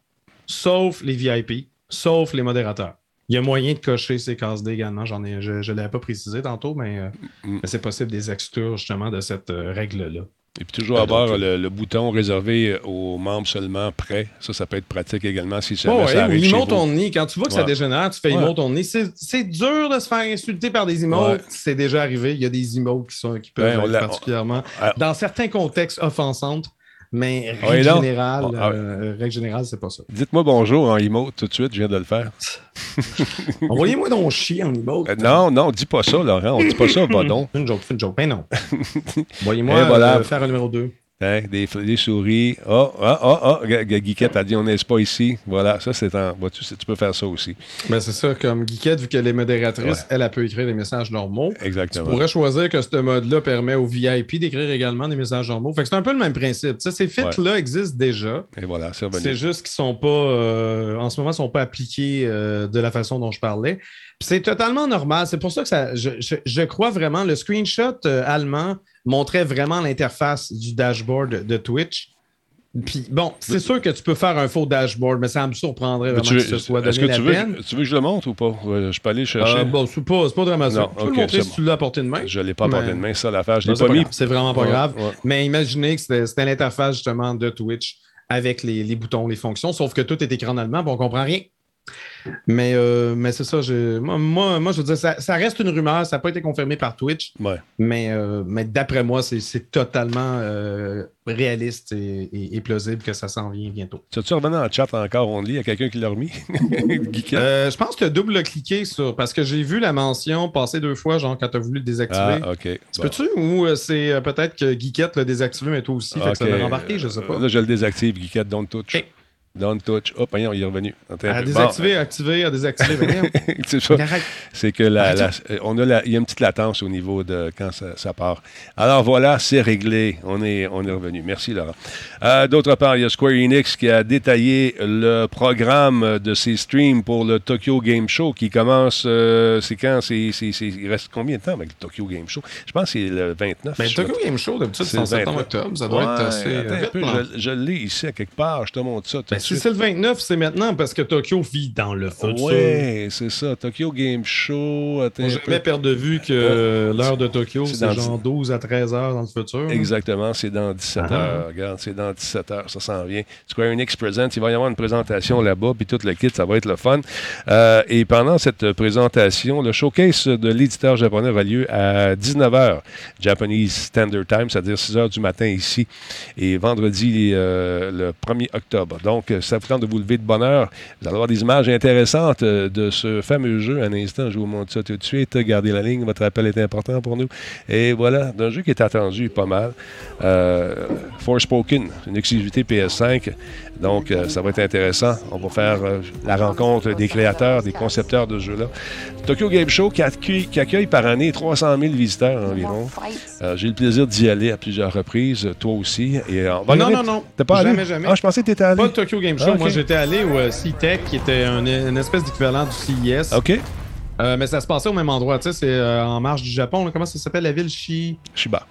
sauf les VIP, sauf les modérateurs. Il y a moyen de cocher ces cases-là également. J'en ai, je ne l'avais pas précisé tantôt, mais, euh, Mm. mais c'est possible des exclure justement de cette règle-là. Et puis toujours Ben, avoir donc, le, le bouton réservé aux membres seulement prêts. Ça, ça peut être pratique également si jamais Oh, ça arrive chez vous. only. Quand tu vois que ça dégénère, tu fais Ouais. emote only. C'est c'est dur de se faire insulter par des emotes. C'est déjà arrivé. Il y a des emotes qui, sont, qui peuvent Ben, être l'a- particulièrement, Ah. dans certains contextes, offensantes. Mais Ouais, règle générale, Ah, euh, règle générale, c'est pas ça. Dites-moi bonjour en emote tout de suite, je viens de le faire. [LAUGHS] Envoyez-moi donc chier en emote. Euh, non, non, dis pas ça, Laurent. On dit pas ça, va donc. [LAUGHS] Une joke, une joke. Ben non. [LAUGHS] Envoyez-moi Et voilà. euh, faire un numéro 2. Hein, des, des souris. Oh, ah. Gu- Gu- Guiquette a dit on n'est pas ici. Voilà, ça, c'est en. vois-tu, tu peux faire ça aussi. Ben c'est ça, comme Guiquette, vu qu'elle est modératrice, Ouais. elle, elle peut écrire des messages normaux. Tu Exactement. pourrais choisir que ce mode-là permet aux VIP d'écrire également des messages normaux. Fait que c'est un peu le même principe. Tu ces fits-là existent déjà. Et voilà, c'est. C'est juste qu'ils sont pas, euh, en ce moment, sont pas appliqués euh, de la façon dont je parlais. C'est totalement normal. C'est pour ça que ça, je, je- je crois vraiment, le screenshot euh, allemand montrait vraiment l'interface du dashboard de Twitch. Puis bon, c'est sûr que tu peux faire un faux dashboard, mais ça me surprendrait vraiment que ce soit Est-ce donné que tu veux, peine. tu veux que je le montre ou pas? Euh, Je peux aller chercher. Euh, bon, c'est pas, pas dramatique. Non, tu peux le montrer si bon. tu l'as à portée de main. Je l'ai pas à portée Mais- de main, ça l'affaire. Je l'ai c'est pas pas mis. C'est vraiment pas Ouais, grave. ouais. Mais imaginez que c'était l'interface justement de Twitch avec les, les boutons, les fonctions, sauf que tout est écran allemand, puis on comprend rien. Mais, euh, mais c'est ça. je- moi, moi, moi, je veux dire, ça, ça reste une rumeur. Ça n'a pas été confirmé par Twitch. Ouais. Mais, euh, mais d'après moi, c'est totalement euh, réaliste et, et- et plausible que ça s'en vient bientôt. Tu as-tu revenu en chat encore, on lit? Il y a quelqu'un qui l'a remis? [LAUGHS] Je pense que tu as double-cliqué sur. Parce que j'ai vu la mention passer deux fois, genre quand tu as voulu le désactiver. ah, OK. Bon. peux-tu ou c'est peut-être que Geekette l'a désactivé, mais toi aussi, fait que ça l'a rembarqué, je sais pas. Là, je le désactive, Geekette, don't touch. Don't touch. Hop, voyons, il est revenu. Attends À désactiver, activer, à désactiver. [LAUGHS] C'est ça. Arrête. C'est que la, on a la- il y a une petite latence au niveau de quand ça, ça part. Alors voilà, c'est réglé. On est, on est revenu. Merci, Laurent. Euh, D'autre part, il y a Square Enix qui a détaillé le programme de ses streams pour le Tokyo Game Show qui commence. euh, c'est quand? C'est, Il reste combien de temps avec le Tokyo Game Show? Je pense que c'est le 29. Ben, le Tokyo me- Game Show, d'habitude, c'est en septembre, 29. octobre. Ça doit être assez. attends un vite, peu, non? je, je l'ai ici à quelque part. Je te montre ça. Tout Ben, de si suite. c'est le 29, c'est maintenant parce que Tokyo vit dans le futur. Oui, c'est ça. Tokyo Game Show. un jamais perdre de vue que l'heure de Tokyo, c'est genre 12 à 13 heures dans le futur. Exactement, c'est dans 17 Ah. heures. Regarde, c'est dans 17 heures, ça s'en vient. Square Enix Present, il va y avoir une présentation là-bas, puis tout le kit, ça va être le fun. Euh, et pendant cette présentation, le showcase de l'éditeur japonais aura lieu à 19h, Japanese Standard Time, c'est-à-dire 6 h du matin ici, et vendredi euh, le 1er octobre. Donc, ça vous tente de vous lever de bonne heure. Vous allez avoir des images intéressantes euh, de ce fameux jeu. Un instant, je vous montre ça tout de suite. Gardez la ligne, votre appel est important pour nous. Et voilà, d'un jeu qui est attendu pas mal. Euh, Forspoken, une exclusivité PS5. Donc, euh, ça va être intéressant. On va faire euh, la rencontre des créateurs, des concepteurs de ce jeu-là. Tokyo Game Show qui accueille, qui accueille par année 300 000 visiteurs environ. Euh, J'ai eu le plaisir d'y aller à plusieurs reprises, toi aussi. Et, on va Non, non, non. T'as pas Jamais, allé? jamais. Ah, je pensais que t'étais allé. Pas le Tokyo Game Show. Ah, ok. Moi, j'étais allé au C-Tech, qui était un- une espèce d'équivalent du CES. OK. Euh, mais ça se passait au même endroit. Tu sais, c'est en marge du Japon. là. Comment ça s'appelle? La ville Shi... Shiba.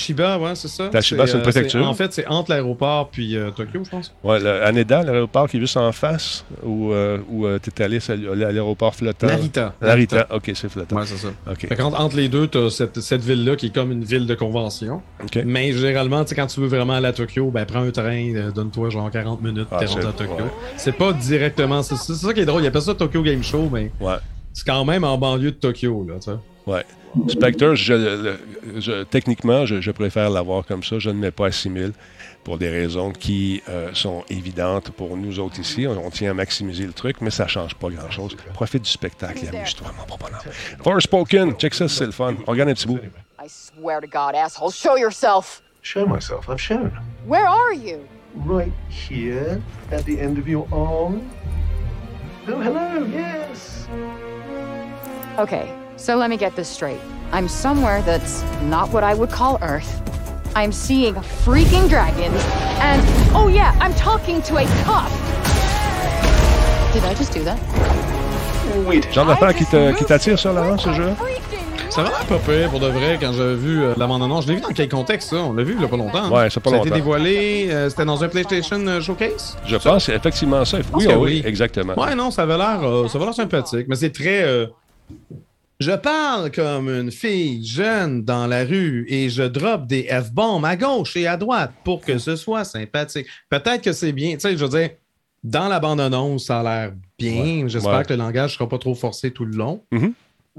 Shiba, ouais, c'est ça. La Shiba, c'est une euh, préfecture. En fait, c'est entre l'aéroport puis euh, Tokyo, je pense. Ouais, le Haneda, l'aéroport qui est juste en face, où, euh, où euh, t'es allé, c'est à l'aéroport flottant. Narita. Narita. OK, c'est flottant. Ouais, c'est ça. OK. Fait qu'entre- entre les deux, t'as cette, cette ville-là qui est comme une ville de convention. Mais généralement, tu quand tu veux vraiment aller à Tokyo, ben prends un train, euh, donne-toi genre 40 minutes, Ah, t'es rendu à Tokyo. ouais. C'est pas directement. C'est c'est ça qui est drôle. Il appelle ça Tokyo Game Show, mais Ouais. c'est quand même en banlieue de Tokyo, là, tu sais. Ouais. Spectre, je, je- techniquement, je, je préfère l'avoir comme ça. Je ne mets pas à 6000 pour des raisons qui euh, sont évidentes pour nous autres ici. On, on tient à maximiser le truc, mais ça change pas grand-chose. Profite du spectacle et amuse-toi, mon bonhomme. Forspoken, check ça, c'est le fun. On regarde un petit bout. I swear to God, asshole, show yourself. Show myself. I've shown. Where are you? Right here, at the end of your arm. Oh, hello, yes. Okay, so let me get this straight. I'm somewhere that's not what I would call Earth. I'm seeing freaking dragons, and oh yeah, I'm talking to a cop. Did I just do that? Genre d'affaire qui te- qui t'attire sur Laurent, ce jeu-là? Ça va pas pire pour de vrai quand j'avais vu euh, la bande-annonce. Je l'ai vu dans quel contexte, ça? On l'a vu il y a pas longtemps. hein? Ouais, ça fait pas Ça a été longtemps. dévoilé, euh, c'était dans un PlayStation euh, Showcase? Je pense que c'est effectivement ça. Oui, que oui, oui. exactement. Ouais, non, ça avait l'air euh, ça avait l'air sympathique, mais c'est très. Je parle comme une fille jeune dans la rue et je drop des F-bombes à gauche et à droite pour que ce soit sympathique. Peut-être que c'est bien. Tu sais, je veux dire, dans la bande-annonce, ça a l'air bien. J'espère Ouais. que le langage ne sera pas trop forcé tout le long. Mhm.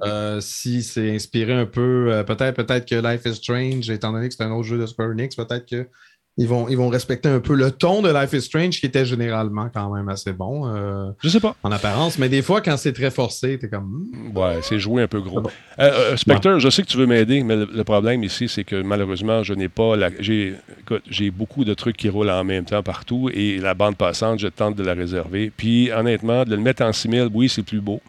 Euh, si c'est inspiré un peu, euh, peut-être peut-être que Life is Strange, étant donné que c'est un autre jeu de Square Enix, peut-être que ils vont, ils vont respecter un peu le ton de Life is Strange qui était généralement quand même assez bon. euh, Je sais pas. en apparence, mais des fois, quand c'est très forcé, t'es comme. hmm. Ouais, c'est joué un peu gros. Ah bon. Euh, euh, Spectre, je sais que tu veux m'aider, mais le, le problème ici, c'est que malheureusement, je n'ai pas la. J'ai écoute, j'ai beaucoup de trucs qui roulent en même temps partout et la bande passante, je tente de la réserver. Puis honnêtement, de le mettre en 6000, oui, c'est plus beau.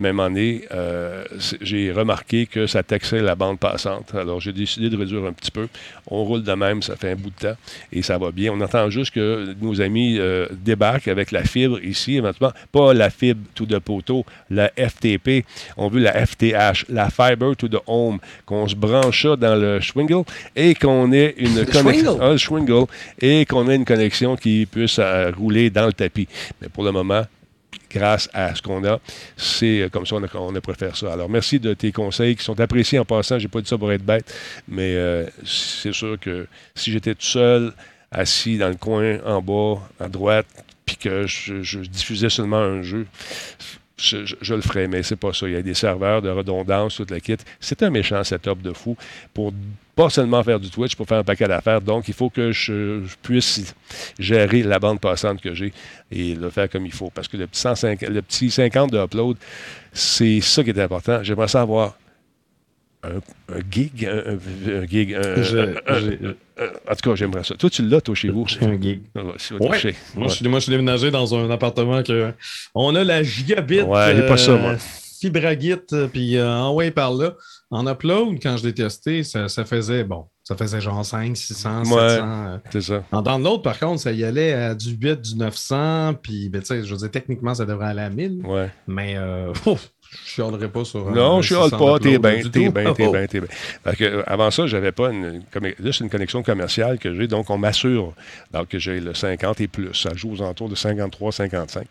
Moment donné, euh, j'ai remarqué que ça taxait la bande passante. Alors j'ai décidé de réduire un petit peu. On roule de même, ça fait un bout de temps et ça va bien. On attend juste que nos amis euh, débarquent avec la fibre ici, éventuellement. Pas la fibre to the poteau, la FTP. On veut la FTH, la Fiber to the Home, qu'on se branche ça dans le Schwingle et qu'on ait une connexion. Ah, et qu'on ait une connexion qui puisse euh, rouler dans le tapis. Mais pour le moment, grâce à ce qu'on a. C'est euh, comme ça, on a, a préféré ça. Alors, merci de tes conseils qui sont appréciés en passant. J'ai pas dit ça pour être bête, mais euh, c'est sûr que si j'étais tout seul, assis dans le coin, en bas, à droite, puis que je, diffusais seulement un jeu, je, je- je le ferais, mais c'est pas ça. Il y a des serveurs de redondance, toute la kit. C'est un méchant setup de fou pour pas seulement faire du Twitch, pour faire un paquet d'affaires. Donc, il faut que je, je puisse gérer la bande passante que j'ai et le faire comme il faut. Parce que le petit, 150 le petit 50 de upload, c'est ça qui est important. J'aimerais savoir un, un gig, un, gig, un- Je- un- un- j'ai- un- en tout cas, j'aimerais ça. Toi, tu l'as, toi, chez vous. J'ai un gig. Ah ouais, Ouais. Moi, Ouais. je suis, moi, je suis déménagé dans un appartement que on a la gigabit. Ouais, elle est pas ça, moi. Fibragit, euh, puis euh, envoyé par là. En upload, quand je l'ai testé, ça, ça faisait, bon, ça faisait genre 5, 600, Ouais. 700. euh. C'est ça. En download, par contre, ça y allait à du 8, du 900, puis, ben, tu sais, je veux dire, techniquement, ça devrait aller à 1000, Ouais. mais euh, ouf, je chialerais pas sur un- Non, je chiale 600 pas. T'es upload bien, t'es bien, t'es Oh. bien, t'es bien. Euh, avant ça, j'avais pas une. Là, c'est une connexion commerciale que j'ai, donc on m'assure que j'ai le 50 et plus. Ça joue aux alentours de 53, 55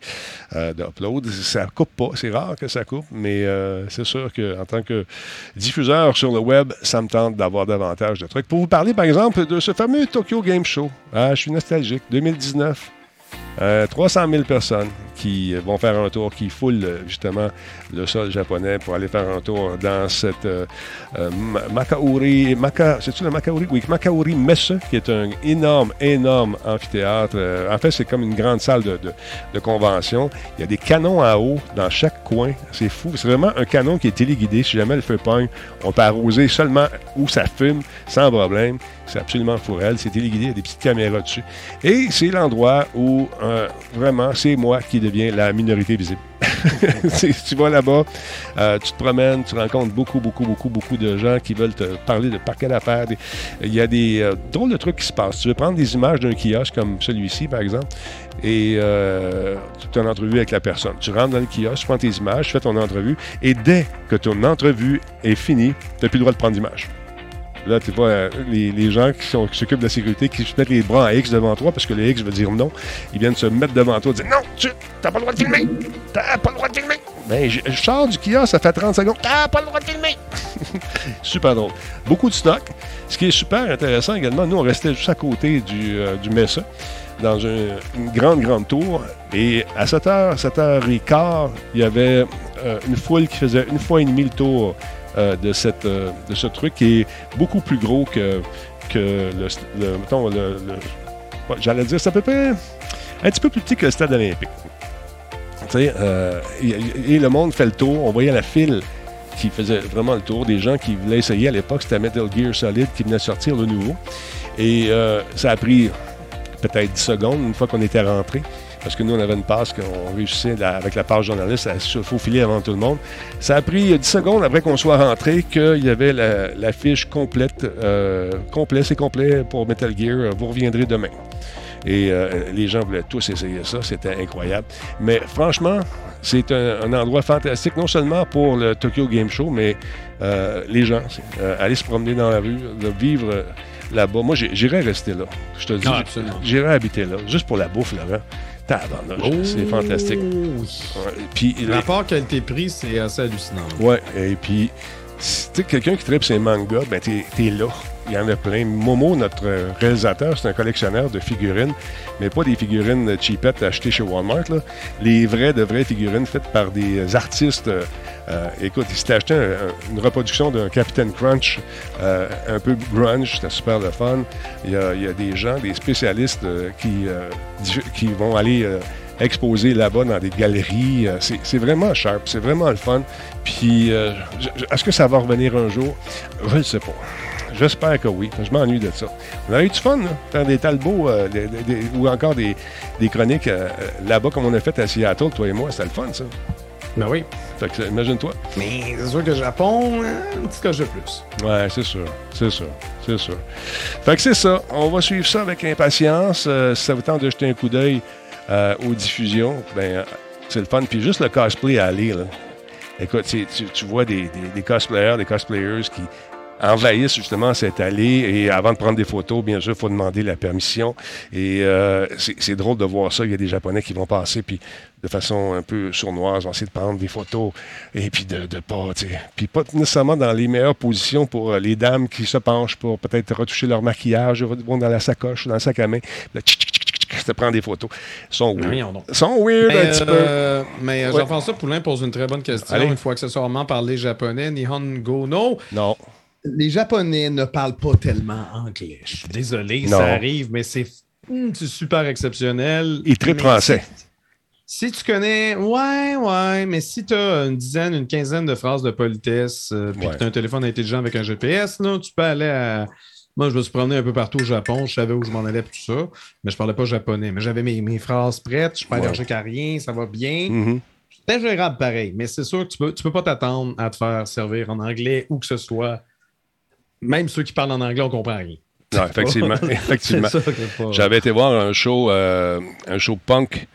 euh, d'upload. Ça coupe pas. C'est rare que ça coupe, mais euh, c'est sûr qu'en tant que diffuseur sur le web, ça me tente d'avoir davantage de trucs. Pour vous parler, par exemple, de ce fameux Tokyo Game Show. Ah, je suis nostalgique. 2019. Euh, 300 000 personnes qui vont faire un tour, qui foulent justement le sol japonais pour aller faire un tour dans cette euh, euh, Ma- Makauri, Maka, c'est-tu le Makauri? Oui, Makauri Messe, qui est un énorme, énorme amphithéâtre. Euh, en fait, c'est comme une grande salle de, de- convention. Il y a des canons à eau dans chaque coin. C'est fou. C'est vraiment un canon qui est téléguidé. Si jamais le feu pogne, on peut arroser seulement où ça fume, sans problème. C'est absolument pour elle. C'est téléguidé, il y a des petites caméras dessus. Et c'est l'endroit où, euh, vraiment, c'est moi qui la minorité visible. [LAUGHS] Tu vas là-bas, euh, tu te promènes, tu rencontres beaucoup, beaucoup, beaucoup, beaucoup de gens qui veulent te parler de paquets d'affaires. Des- Il y a des euh, drôles de trucs qui se passent. Tu veux prendre des images d'un kiosque comme celui-ci, par exemple, et euh, tu as une entrevue avec la personne. Tu rentres dans le kiosque, prends tes images, fais ton entrevue, et dès que ton entrevue est finie, tu n'as plus le droit de prendre d'image. Là, tu vois, euh, les, les gens qui s'occupent de la sécurité, qui se mettent les bras en X devant toi, parce que le X veut dire non, ils viennent se mettre devant toi et dire Non, tu n'as pas le droit de filmer T'as pas le droit de filmer Ben, je, sors du kiosque, ça fait 30 secondes. T'as pas le droit de filmer [LAUGHS] Super drôle. Beaucoup de stock. Ce qui est super intéressant également, nous, on restait juste à côté du, euh, du Mesa, dans un- une grande, grande tour. Et à 7h, 7h15, il y avait euh, une foule qui faisait une fois et demie le tour euh, de, cette, euh, de ce truc qui est beaucoup plus gros que, que le, mettons, j'allais dire, c'est à peu près un petit peu plus petit que le stade olympique. Euh, et, et le monde fait le tour. On voyait la file qui faisait vraiment le tour. Des gens qui voulaient essayer à l'époque, c'était Metal Gear Solid qui venait sortir le nouveau. Et euh, ça a pris peut-être 10 secondes une fois qu'on était rentré. Parce que nous, on avait une passe qu'on réussissait la- avec la page journaliste à se faufiler avant tout le monde. Ça a pris 10 secondes après qu'on soit rentré qu'il y avait la, la fiche complète. Euh, complet, c'est complet pour Metal Gear. Vous reviendrez demain. Et euh, les gens voulaient tous essayer ça. C'était incroyable. Mais franchement, c'est un, un endroit fantastique, non seulement pour le Tokyo Game Show, mais euh, les gens. euh, aller se promener dans la rue, vivre euh, là-bas. Moi, j'irais rester là. Je te le dis, Ah, j'irais habiter là, juste pour la bouffe, Laurent. Tabarnouche, c'est fantastique. Oui. Ouais, Puis, Le rapport qualité-prix, c'est assez hallucinant. Ouais, et puis, sais, quelqu'un qui tripe ses mangas, ben t'es es là. Il y en a plein. Momo, notre euh, réalisateur, c'est un collectionneur de figurines, mais pas des figurines cheapettes achetées chez Walmart. Là. Les vraies, de vraies figurines faites par des artistes. euh, euh, écoute, il s'était acheté un- un- une reproduction d'un Captain Crunch un peu grunge, c'était super le fun. Il y a, il y a des gens, des spécialistes qui, qui vont aller exposer là-bas dans des galeries. Euh, c'est vraiment sharp, c'est vraiment le fun. Puis, euh, est-ce que ça va revenir un jour? Je ne sais pas. J'espère que oui. Je m'ennuie de ça. On a eu du fun, là, faire des talbots euh, des- des- des- ou encore des, des chroniques euh, là-bas comme on a fait à Seattle, toi et moi. C'était le fun, ça. Ben oui. Fait que, imagine-toi. Mais c'est sûr que Japon, hein, un petit coche de plus. Ouais, c'est sûr. C'est sûr. C'est sûr. Fait que c'est ça. On va suivre ça avec impatience. Euh, si ça vous tente de jeter un coup d'œil euh, aux diffusions, ben, c'est le fun. Puis juste le cosplay à aller, là. Écoute, tu, vois des, cosplayers, des cosplayers qui envahissent justement cette allée et avant de prendre des photos, bien sûr, il faut demander la permission. Et euh, c'est drôle de voir ça. Il y a des Japonais qui vont passer puis de façon un peu sournoise, vont essayer de prendre des photos et puis de, pas, puis pas nécessairement dans les meilleures positions pour euh, les dames qui se penchent pour peut-être retoucher leur maquillage, vont dans la sacoche, dans le sac à main. [LAUGHS] te prends des photos. Ils sont weird. Ils sont weird Mais, un petit peu. euh, mais euh, Ouais. Jean-François Poulain pose une très bonne question. Allez. Il faut accessoirement parler japonais. Nihongo no. Non. Les Japonais ne parlent pas tellement anglais. Je suis désolé, Non. ça arrive, mais c'est hmm, super exceptionnel. Ils trippent Mais français. Si, si tu connais, ouais, ouais, mais si tu as une dizaine, une quinzaine de phrases de politesse, euh, puis Ouais. que tu as un téléphone intelligent avec un GPS, là, tu peux aller à. Moi, je me suis promené un peu partout au Japon, je savais où je m'en allais, tout ça, mais je parlais pas japonais. Mais j'avais mes, mes phrases prêtes, je suis pas allergique à rien, ça va bien. Mhm. C'était gérable pareil, mais c'est sûr que tu peux, tu peux pas t'attendre à te faire servir en anglais ou que ce soit. Même ceux qui parlent en anglais, on comprend rien. Non, effectivement. [LAUGHS] effectivement. J'avais été voir un show, euh, un show punk.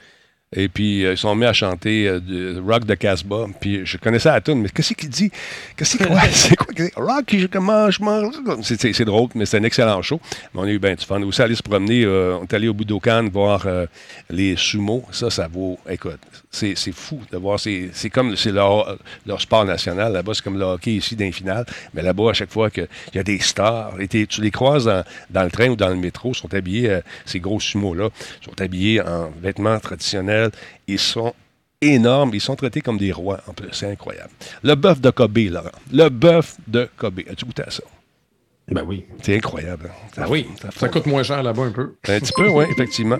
Et puis, euh, ils sont mis à chanter euh, du rock de Casbah. Puis, je connaissais la tune, mais qu'est-ce qu'il dit? Qu'est-ce qu'il? [LAUGHS] C'est quoi? Rock, je je mange. C'est- drôle, mais c'est un excellent show. Mais on a eu bien du fun. On aussi allé se promener. euh, on est allé au Budokan voir les sumo. Ça, ça vaut. Écoute, c'est fou de voir. C'est comme. C'est leur, leur sport national. Là-bas, c'est comme le hockey ici d'un final. Mais là-bas, à chaque fois qu'il y a des stars, et tu les croises dans, le train ou dans le métro, sont habillés, euh, ces gros sumo-là, sont habillés en vêtements traditionnels. Ils sont énormes. Ils sont traités comme des rois, en plus. C'est incroyable. Le bœuf de Kobe, Laurent. Le bœuf de Kobe. As-tu goûté à ça? Ben oui. C'est incroyable. hein? Ben oui. Ça, Ça coûte moins cher là-bas un peu. un petit peu, oui, effectivement.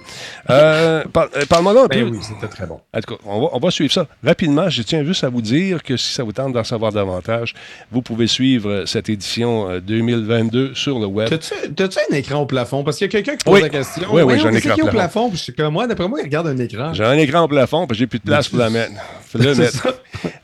Euh, par- euh, Parle-moi là un Ben peu. oui, c'était très bon. En tout cas, on va, on va suivre ça. Rapidement, je tiens juste à vous dire que si ça vous tente d'en savoir davantage, vous pouvez suivre euh, cette édition euh, 2022 sur le web. T'as-tu un écran au plafond? Parce qu'il y a quelqu'un qui pose Oui. la question. Oui, oui, j'ai un écran au au plafond. plafond? Puis je suis comme moi, d'après moi, il regarde un écran. J'ai un écran au plafond, puis j'ai plus de place pour la mettre. Le ça.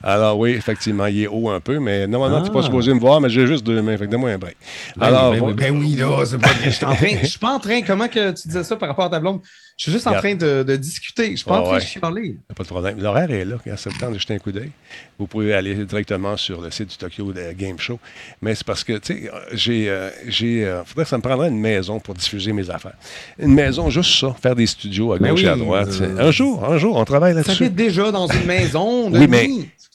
Alors oui, effectivement, il est haut un peu, mais normalement, tu n'es pas Ah. supposé me voir, mais j'ai juste deux mains. Fait que donne-moi un break. Ben Alors, oui, ben, oui, ben oui, là, c'est pas Je suis en train. Je suis pas en train. Comment que tu disais ça par rapport à ta blonde? Je suis juste en train de, de discuter. Je suis pas en train ouais. de chialer. Pas de problème. L'horaire est là. Quand ça vous tente de jeter un coup d'œil, vous pouvez aller directement sur le site du Tokyo Game Show. Mais c'est parce que, tu sais, euh, j'ai. euh, j'ai euh, faudrait que ça me prendrait une maison pour diffuser mes affaires. Une maison, juste ça, faire des studios à Ben gauche et à droite. euh, Un jour, un jour, on travaille Ça là-dessus. fait déjà dans une maison. Oui, mais.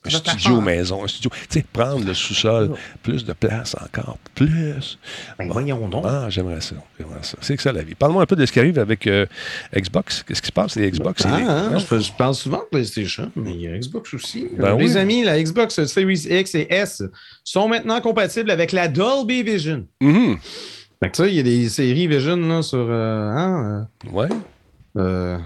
Un studio maison, un studio. Tu sais, prendre le sous-sol, plus de place encore, plus. Ben voyons donc. Ah, j'aimerais ça. J'aimerais ça. C'est que ça la vie. Parle-moi un peu de ce qui arrive avec euh, Xbox. Qu'est-ce qui se passe? Les Xbox, Ah, les- hein, je, je parle souvent de PlayStation, mais il y a Xbox aussi. Ben Euh, oui. Les amis, la Xbox Series X et S sont maintenant compatibles avec la Dolby Vision. Mhm. Fait que ça, il y a des séries Vision là, sur euh, hein, Ouais, euh, euh,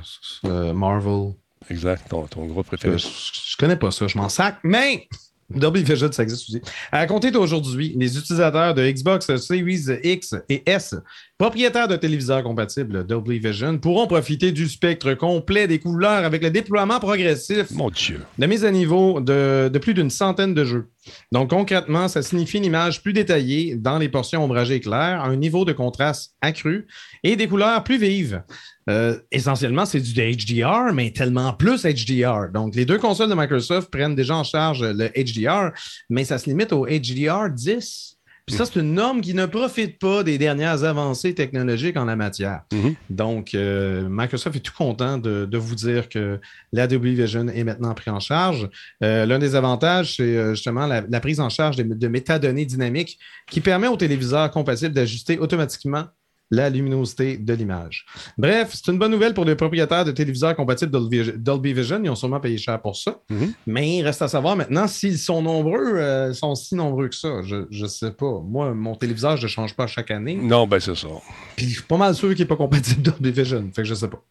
euh, Marvel. Exact. Ton, ton gros préféré. Je, je connais pas ça, je m'en sac, mais Vision, ça existe aussi. À compter d'aujourd'hui, les utilisateurs de Xbox Series X et S, propriétaires de téléviseurs compatibles Dolby Vision, pourront profiter du spectre complet des couleurs avec le déploiement progressif Mon Dieu. de mise à niveau de, de plus d'une centaine de jeux. Donc, concrètement, ça signifie une image plus détaillée dans les portions ombragées claires, un niveau de contraste accru et des couleurs plus vives. Euh, essentiellement, c'est du HDR, mais tellement plus HDR. Donc, les deux consoles de Microsoft prennent déjà en charge le HDR, mais ça se limite au HDR 10. Puis ça, c'est une norme qui ne profite pas des dernières avancées technologiques en la matière. Mhm. Donc, euh, Microsoft est tout content de, de vous dire que la Dolby Vision est maintenant pris en charge. Euh, L'un des avantages, c'est euh, justement la, la prise en charge de métadonnées dynamiques qui permet aux téléviseurs compatibles d'ajuster automatiquement la luminosité de l'image. Bref, c'est une bonne nouvelle pour les propriétaires de téléviseurs compatibles Dolby, Dolby Vision. Ils ont sûrement payé cher pour ça. Mhm. Mais il reste à savoir maintenant s'ils sont nombreux, euh, sont si nombreux que ça. Je ne sais pas. Moi, mon téléviseur, je ne change pas chaque année. Non, ben c'est ça. Puis je suis pas mal sûr qu'il n'est pas compatible Dolby Vision. Fait que je sais pas.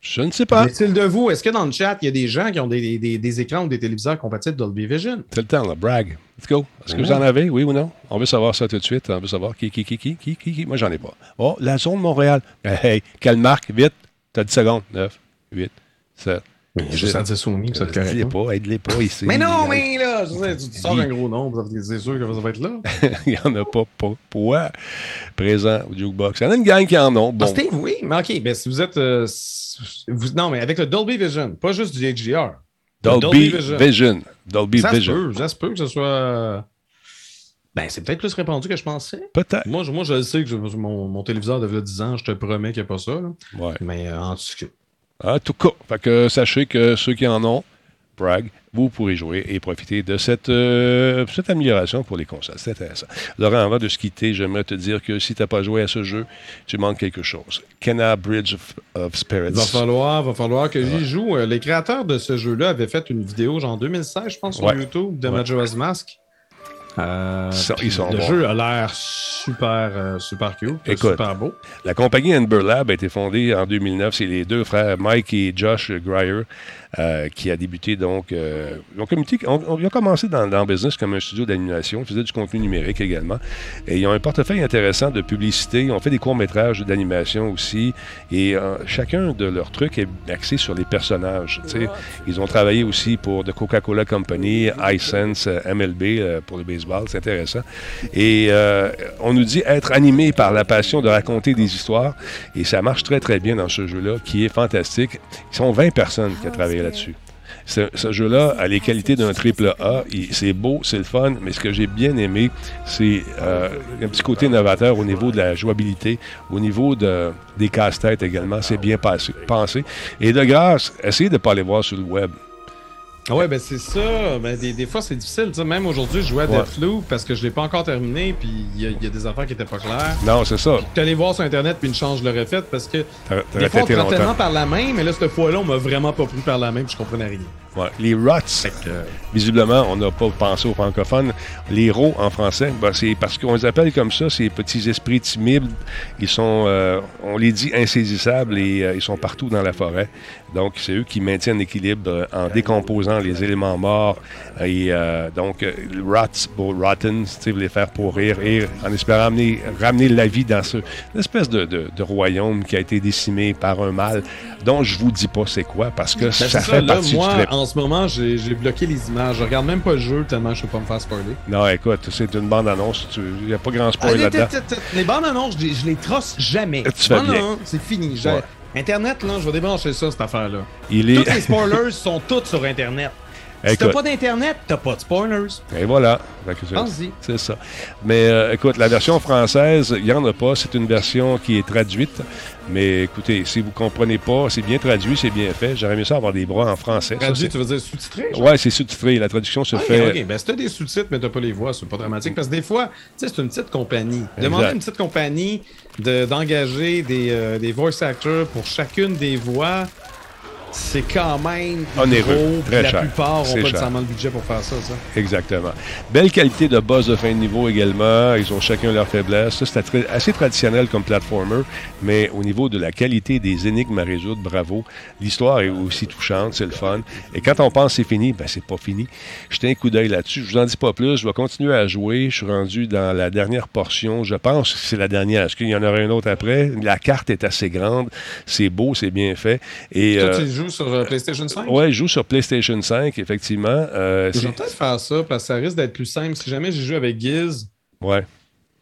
Je ne sais pas. Est-il de vous, est-ce que dans le chat, il y a des gens qui ont des, des- des écrans ou des téléviseurs compatibles Dolby Vision? C'est le temps, là. Brag. Let's go. Est-ce que vous en avez, oui ou non? On veut savoir ça tout de suite. On veut savoir qui, qui, qui, qui, qui, qui, qui. Moi, j'en ai pas. Oh, la zone Montréal. Hey, hey, quelle marque? Vite. T'as 10 secondes. 9, 8, 7. Juste à dire Sony, ça te Aide-les correct. pas, aide-les pas ici. Mais non, mais là, je sais, tu, tu sors un gros nombre, c'est sûr que ça va être là. [LAUGHS] Il n'y en a pas pour moi présent au jukebox. Il y en a une gang qui en ont. Bon. Ah, Steve, oui, mais OK, ben, si vous êtes. euh, vous- non, mais avec le Dolby Vision, pas juste du HDR. Dolby, Dolby Vision. Vision. Dolby ça se Vision. peut, ça se peut que ce soit. Ben, c'est peut-être plus répandu que je pensais. Peut-être. Moi, je, moi, je le sais que je- mon, mon téléviseur de 10 ans, je te promets qu'il n'y a pas ça. là. Ouais. Mais euh, en tout cas. En tout cas, fait que sachez que ceux qui en ont, Prague, vous pourrez jouer et profiter de cette, euh, cette amélioration pour les consoles. C'est intéressant. Laurent, avant de se quitter, j'aimerais te dire que si tu n'as pas joué à ce jeu, tu manques quelque chose. Kenna Bridge of, of Spirits? Va falloir, va falloir que j'y joue. Euh, Les créateurs de ce jeu-là avaient fait une vidéo, genre 2016, je pense, sur Ouais. YouTube, de Ouais. Majora's Mask. Euh, ils sont le bons. jeu a l'air super, euh, super cute, Écoute. super beau. La compagnie Amber Lab a été fondée en 2009. C'est les deux frères Mike et Josh Grier euh, qui a débuté donc. euh, ils, ont on- on- ils ont commencé dans, dans le business comme un studio d'animation. Ils faisaient du contenu numérique également. Et ils ont un portefeuille intéressant de publicité. Ils ont fait des courts-métrages d'animation aussi. Et euh, chacun de leurs trucs est axé sur les personnages. Ils ont travaillé aussi pour The Coca-Cola Company, iSense, MLB euh, pour le baseball. C'est intéressant. Et on nous dit être animé par la passion de raconter des histoires. Et ça marche très, très bien dans ce jeu-là, qui est fantastique. Ils sont 20 personnes qui ont travaillé là-dessus. Ce, ce jeu-là a les qualités d'un triple A. C'est beau, c'est le fun, mais ce que j'ai bien aimé, c'est euh, un petit côté novateur au niveau de la jouabilité, au niveau de, des casse-têtes également. C'est bien passé, pensé. Et de grâce, essayez de ne pas aller voir sur le web. Ah ouais, ben c'est ça. Ben, des, des fois, c'est difficile. tu sais. Même aujourd'hui, je jouais à Ouais. Deathloop parce que je l'ai pas encore terminé, puis il y, a- il y a des affaires qui étaient pas claires. Non, c'est ça. J'étais allé voir sur Internet, puis une chance, je l'aurais faite parce que des fois, on te tellement par la main, mais là, cette fois-là, on m'a vraiment pas pris par la main, puis je comprenais rien. Ouais. Les rots, visiblement, on n'a pas pensé aux francophones. Les rots en français, ben, c'est parce qu'on les appelle comme ça, ces petits esprits timides. Ils sont, euh, on les dit insaisissables et euh, ils sont partout dans la forêt. Donc, c'est eux qui maintiennent l'équilibre euh, en décomposant les éléments morts. Et euh, donc, euh, rots pour rotten, tu sais, les faire pourrir et en espérant amener, ramener la vie dans ce espèce de, de- de royaume qui a été décimé par un mal dont je vous dis pas c'est quoi parce que Ben, ça c'est fait là, partie moi, du en ce moment, j'ai bloqué les images. Je regarde même pas le jeu tellement je peux pas me faire spoiler. Non, écoute, c'est une bande-annonce. Il n'y a pas grand Ah, spoil les, là-dedans. les bandes annonces, je les, trosse jamais. Tu fais bien. c'est fini. Internet, là, je vais débrancher ça, cette affaire-là. Il est. Tous les spoilers [LAUGHS] sont tous sur Internet. Si t'as pas d'Internet, t'as pas de spoilers. et voilà. Que c'est- ça. Mais euh, écoute, la version française, il n'y en a pas. C'est une version qui est traduite. Mais écoutez, si vous comprenez pas, c'est bien traduit, c'est bien fait. J'aurais mieux ça avoir des bras en français. Ça, Traduit, tu veux dire sous-titré? Ouais, c'est sous-titré. La traduction se Ok, fait. ok. Ben, si t'as des sous-titres, mais t'as pas les voix, c'est pas dramatique. Parce que des fois, tu sais, c'est une petite compagnie. Demander à une petite compagnie de- d'engager des, euh, des voice actors pour chachune des voix, c'est quand même Onéreux, gros. très la cher. plupart C'est ont pas nécessairement le budget pour faire ça. ça. Exactement. Belle qualité de boss de fin de niveau également. Ils ont chacun leur faiblesse. Ça, très- assez traditionnel comme platformer, mais au niveau de la qualité des énigmes à résoudre, bravo. L'histoire est aussi touchante, c'est le fun. Et quand on pense que c'est fini, ben c'est pas fini. Jetez un coup d'œil là-dessus. Je vous en dis pas plus. Je vais continuer à jouer. Je suis rendu dans la dernière portion. Je pense que c'est la dernière. Est-ce qu'il y en aura une autre après? La carte est assez grande. C'est beau, c'est bien fait. Et, euh, tu joues sur euh, PlayStation 5? ouais, je joue sur PlayStation 5, effectivement. Euh, Je vais peut-être faire ça parce que ça risque d'être plus simple. Si jamais j'ai joué avec Giz, ouais.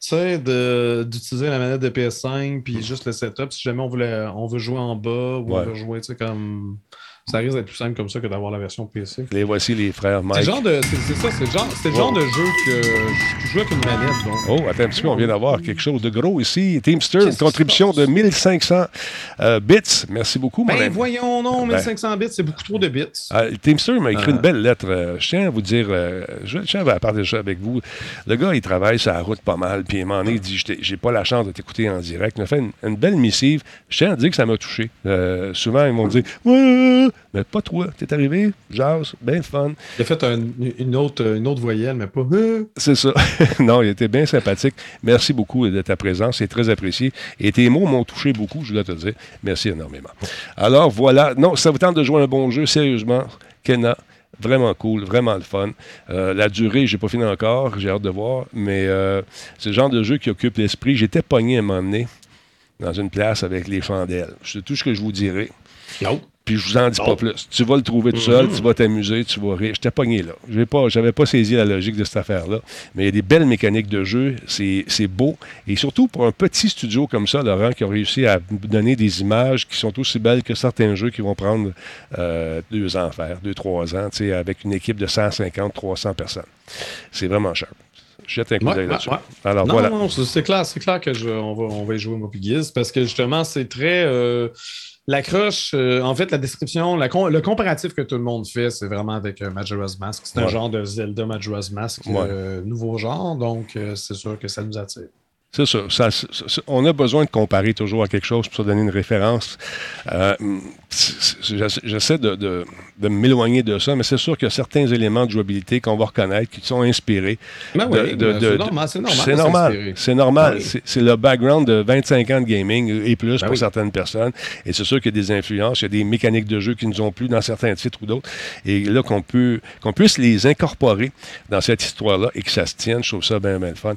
tu sais, d'utiliser la manette de PS5 puis juste le setup, si jamais on, voulait, on veut jouer en bas ou Ouais. on veut jouer, tu sais, comme. Ça risque d'être plus simple comme ça que d'avoir la version PC. Les voici les frères C'est Mike. le genre de. C'est c'est ça, c'est le genre, c'est le genre Oh. de jeu que je joue avec une manette. Donc. Oh, attends un petit peu, on vient d'avoir quelque chose de gros ici. Teamster, une contribution de 1500 euh, bits. Merci beaucoup, mon Ben ami. voyons, non, Ben. 1500 bits, c'est beaucoup trop de bits. Ah, Teamster m'a écrit Ah. une belle lettre. Euh, je tiens à vous dire, euh, je tiens à partager ça avec vous. Le gars, il travaille sur la route pas mal, puis à un moment donné, il dit J'ai pas la chance de t'écouter en direct. Il m'a fait une, une belle missive. Je tiens à dire que ça m'a touché. Euh, souvent, ils m'ont dit Ouais, mais pas toi. T'es arrivé, jazz, bien fun. Il a fait un- une, autre, une autre voyelle, mais pas. Euh, C'est ça. [LAUGHS] non, il était bien sympathique. Merci beaucoup de ta présence. C'est très apprécié. Et tes mots m'ont touché beaucoup, je dois te dire. Merci énormément. Alors, voilà. Non, ça vous tente de jouer un bon jeu, sérieusement. Kenna? Vraiment cool, vraiment le fun. Euh, la durée, j'ai pas fini encore, j'ai hâte de voir, mais euh, c'est le genre de jeu qui occupe l'esprit. J'étais pogné à donné dans une place avec les chandelles. C'est tout ce que je vous dirai. Non. Puis je vous en dis pas plus. Tu vas le trouver tout seul, tu vas t'amuser, tu vas rire. J'étais pogné là. Je pas, j'avais pas saisi la logique de cette affaire-là. Mais il y a des belles mécaniques de jeu. C'est, beau. Et surtout pour un petit studio comme ça, Laurent, qui a réussi à donner des images qui sont aussi belles que certains jeux qui vont prendre euh, deux ans à faire, deux, trois ans, avec une équipe de 150, 300 personnes. C'est vraiment cher. Jette un coup d'œil ouais, là-dessus. ouais. Alors non, voilà. non, non, c'est clair, c'est clair que je, on, va, on va y jouer moi puis Giz, parce que justement, c'est très. euh, L'accroche, euh, en fait, la description, la com- le comparatif que tout le monde fait, c'est vraiment avec euh, Majora's Mask. C'est un Ouais. genre de Zelda Majora's Mask, euh, nouveau genre, donc euh, c'est sûr que ça nous attire. C'est ça, ça- ça- ça- On a besoin de comparer toujours à quelque chose pour se donner une référence. Euh, J'essaie de, de- de m'éloigner de ça, mais c'est sûr qu'il y a certains éléments de jouabilité qu'on va reconnaître qui sont inspirés. Ben oui, ben, c'est normal, c'est normal. C'est normal. oui. C'est le background de 25 ans de gaming et plus Ben pour oui. certaines personnes. Et c'est sûr qu'il y a des influences, il y a des mécaniques de jeu qui nous ont plu dans certains titres ou d'autres. Et là, qu'on peut, qu'on puisse les incorporer dans cette histoire-là et que ça se tienne, je trouve ça bien, bien le fun.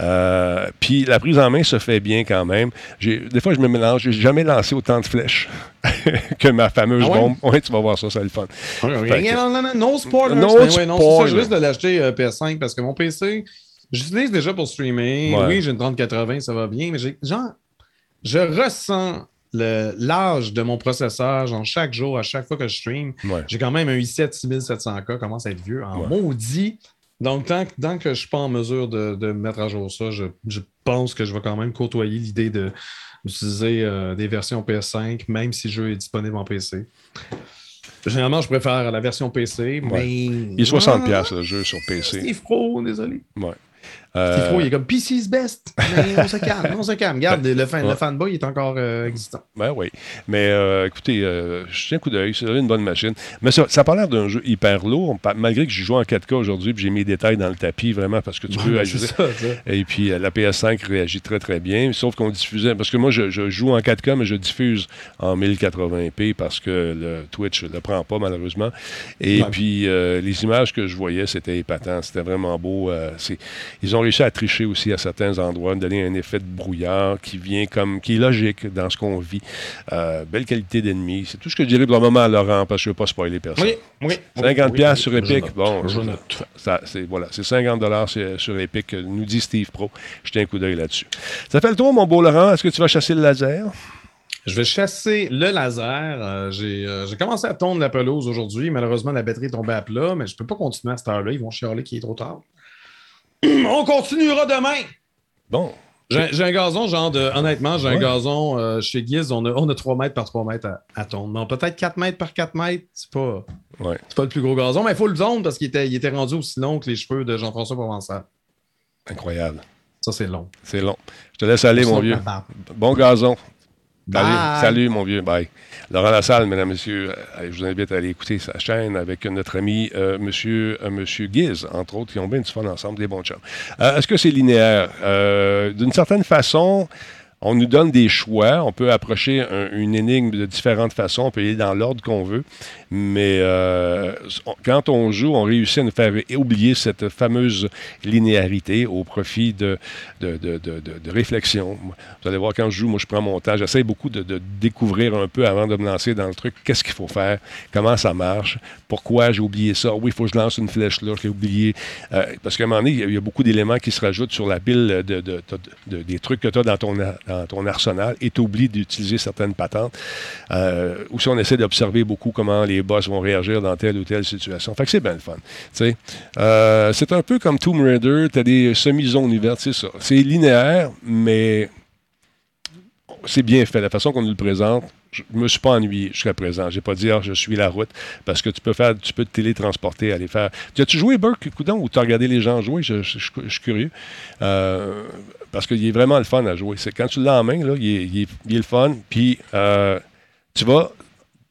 Euh, Puis la prise en main se fait bien quand même. Des fois, je me mélange. J'ai jamais lancé autant de flèches [LAUGHS] que ma fameuse Ah ouais? bombe. Oui, tu vas voir ça, c'est le fun. Que- non, non, non, no spoilers. No Ben ouais, non, c'est ça, spoilers. je risque de l'acheter euh, PS5 parce que mon PC, j'utilise déjà pour streamer. Ouais. Oui, j'ai une 3080, ça va bien, mais genre, je ressens l'âge de mon processeur, genre chaque jour, à chaque fois que je stream. Ouais. J'ai quand même un i7 6700K, commence à être vieux, en Ouais. maudit. Donc, tant, que- tant que je ne suis pas en mesure de, de mettre à jour ça, je, je pense que je vais quand même côtoyer l'idée de- d'utiliser euh, des versions PS5, même si le jeu est disponible en PC. Généralement, je préfère la version PC, mais. Il est 60$ piastres, le jeu sur PC. Steve Pro, désolé. Ouais. Steve Euh, il est comme PC's best. Mais on se calme, on se calme. Regarde, le, fan, le fanboy est encore euh, existant. Ben oui. Mais euh, écoutez, je tiens un coup d'œil. C'est une bonne machine. Mais ça, ça a pas l'air d'un jeu hyper lourd. Malgré que j'ai joué en 4K aujourd'hui, puis j'ai mis les détails dans le tapis, vraiment, parce que tu peux Ouais, c'est ça, ça. Et puis, la PS5 réagit très, très bien. Sauf qu'on diffusait. Parce que moi, je, je joue en 4K, mais je diffuse en 1080p parce que le Twitch ne le prend pas, malheureusement. Et Ouais. puis, euh, les images que je voyais, c'était épatant. C'était vraiment beau. euh, ils ont réussi à tricher aussi à certains endroits, donner un effet de brouillard qui vient comme. qui est logique dans ce qu'on vit. Euh, belle qualité d'ennemi. C'est tout ce que je dirais pour le moment à Laurent, parce que je ne veux pas spoiler personne. Oui, oui. 50 oui, oui, sur je Epic, note, bon, Je note. ça, c'est voilà, c'est 50 dollars sur, Epic, nous dit Steve Pro. Jetez un coup d'œil là-dessus. Ça fait le tour, mon beau Laurent. Est-ce que tu vas chasser le laser? Je vais chasser le laser. Euh, j'ai euh, j'ai commencé à tondre la pelouse aujourd'hui. Malheureusement, la batterie est tombée à plat, mais je ne peux pas continuer à cette heure-là. Ils vont chialer qu'il est trop tard. [CLEARS THROAT] On continuera demain! Bon, J'ai un gazon, genre de. Honnêtement, j'ai un gazon euh, chez Giz, on a, on a 3 mètres par 3 mètres à, à tondre. Non, peut-être 4 mètres par 4 mètres. C'est pas, ouais. pas le plus gros gazon, mais il faut le tondre parce qu'il était, il était rendu aussi long que les cheveux de Jean-François Provençal. Incroyable. Ça, c'est long. C'est long. Je te laisse aller, mon vieux. Bon gazon. Salut, Bye. salut, mon vieux. Bye. Laurent Lassalle, mesdames, messieurs, euh, je vous invite à aller écouter sa chaîne avec notre ami euh, monsieur, euh, monsieur Giz, entre autres, qui ont bien du fun ensemble, des bons chums. Euh, Est-ce que c'est linéaire? Euh, D'une certaine façon, on nous donne des choix. On peut approcher un- une énigme de différentes façons. On peut y aller dans l'ordre qu'on veut. Mais euh, quand on joue, on réussit à nous faire oublier cette fameuse linéarité au profit de, de, de, de- réflexion. Vous allez voir, quand je joue, moi, je prends mon temps. J'essaie beaucoup de, découvrir un peu avant de me lancer dans le truc. Qu'est-ce qu'il faut faire? Comment ça marche? Pourquoi j'ai oublié ça? Oui, il faut que je lance une flèche là, je l'ai oublié. Euh, parce qu'à un moment donné, il y a- beaucoup d'éléments qui se rajoutent sur la pile de, de- de- de- des trucs que tu as dans ton, dans ton arsenal et tu oublies d'utiliser certaines patentes. Euh, ou si on essaie d'observer beaucoup comment les boss vont réagir dans telle ou telle situation. Fait que c'est bien le fun. Euh, c'est un peu comme Tomb Raider, tu as des semi-zones ouvertes, c'est ça. C'est linéaire, mais c'est bien fait. La façon qu'on nous le présente, je ne me suis pas ennuyé jusqu'à présent. Je n'ai pas dit, ah, je suis la route, parce que tu peux faire, tu peux te télétransporter, aller faire. Tu as-tu joué, Burke, coudon, ou tu as regardé les gens jouer? Je suis curieux. Euh, parce qu'il est vraiment le fun à jouer. C'est quand tu l'as en main, il, est, il le fun. Puis euh, tu vas,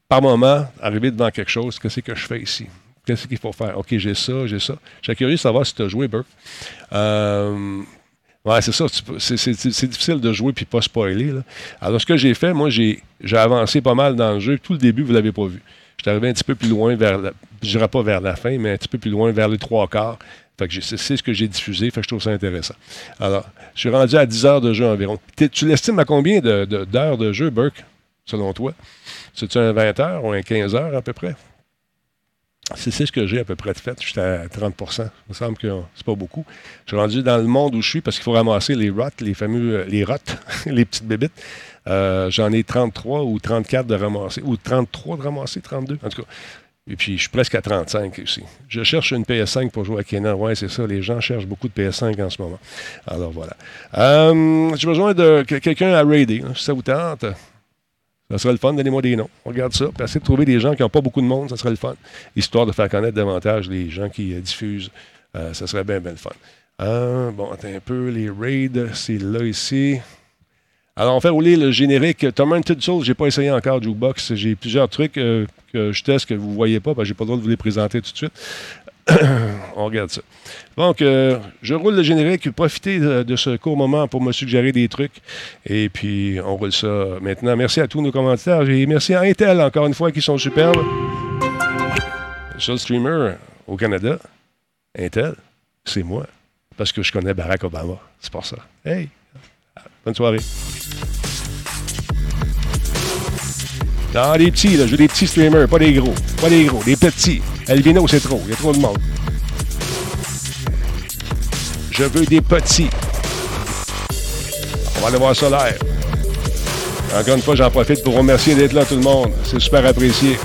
par moment, arriver devant quelque chose. Qu'est-ce que je fais ici? Qu'est-ce qu'il faut faire? OK, j'ai ça, j'ai ça. Suis curieux de savoir si tu as joué, Burke. Euh, Ouais, c'est ça. C'est difficile de jouer puis pas spoiler. Alors, ce que j'ai fait, moi, j'ai j'ai avancé pas mal dans le jeu. Tout le début, vous ne l'avez pas vu. Je suis arrivé un petit peu plus loin vers la. Je dirais pas vers la fin, mais un petit peu plus loin vers les trois quarts. Fait que j'ai- c'est ce que j'ai diffusé. Fait que je trouve ça intéressant. Alors, je suis rendu à 10 heures de jeu environ. Tu l'estimes à combien de- de- d'heures de, jeu, Burke, selon toi? C'est-tu un 20 heures ou un 15 heures à peu près? C'est ce que j'ai à peu près de fait. J'étais à 30% Il me semble que c'est pas beaucoup. Je suis rendu dans le monde où je suis parce qu'il faut ramasser les rots, les fameux, euh, les [LAUGHS] les petites bébites. Euh, J'en ai 33 ou 34 de ramasser, ou 33 de ramasser, 32, en tout cas. Et puis, je suis presque à 35 aussi. Je cherche une PS5 pour jouer à Kenan. Ouais, c'est ça. Les gens cherchent beaucoup de PS5 en ce moment. Alors, voilà. Euh, J'ai besoin de que- quelqu'un à raider. hein, si ça vous tente. Ça serait le fun, donnez-moi des noms. On regarde ça. Puis essayez de trouver des gens qui n'ont pas beaucoup de monde, ça serait le fun. Histoire de faire connaître davantage les gens qui euh, diffusent. Euh, ça serait bien, bien le fun. Bon, attends un peu. Les raids, c'est là ici. Alors, on fait rouler le générique. Tormented Souls, j'ai pas essayé encore Jukebox. J'ai plusieurs trucs euh, que je teste que vous voyez pas, parce que j'ai pas le droit de vous les présenter tout de suite. [COUGHS] on regarde ça. Donc, euh, je roule le générique. Profitez de, ce court moment pour me suggérer des trucs. Et puis, on roule ça maintenant. Merci à tous nos commentaires. Et merci à Intel, encore une fois, qui sont superbes. Seul streamer au Canada, Intel, c'est moi. Parce que je connais Barack Obama. C'est pour ça. Hey! Bonne soirée. Non, les petits, là, je veux des petits streamers, pas des gros. Pas des gros, des petits. Albino, c'est trop. Il y a trop de monde. Je veux des petits. On va aller voir ça live. Encore une fois, j'en profite pour remercier d'être là, tout le monde. C'est super apprécié.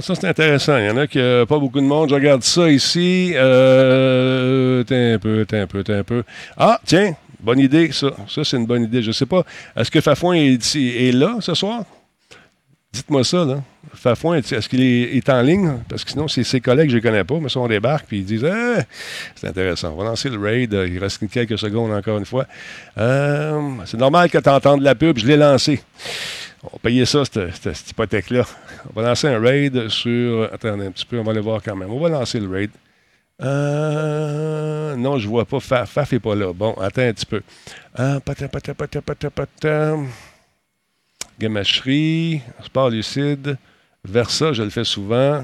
Ah, ça, c'est intéressant. Il y en a qui n'ont pas beaucoup de monde. Je regarde ça ici. Euh, t'es un peu, t'es un peu, t'es un peu. Ah, tiens, bonne idée, ça. Ça, c'est une bonne idée. Je ne sais pas. Est-ce que Fafouin est, là ce soir? Dites-moi ça, là. Fafouin, est-ce qu'il est, en ligne? Parce que sinon, c'est ses collègues, je ne connais pas, mais ça, on débarque, puis ils disent Ah, c'est intéressant. On va lancer le raid. Il reste quelques secondes encore une fois. Euh, c'est normal que tu entendes la pub. Je l'ai lancé. On payer ça, cette, hypothèque-là. On va lancer un raid sur. Attendez un petit peu, on va aller voir quand même. On va lancer le raid. Euh, non, je vois pas. Faf, Faf pas là. Bon, attends un petit peu. Euh. Gamacherie, Sport Lucide, Versa, je le fais souvent.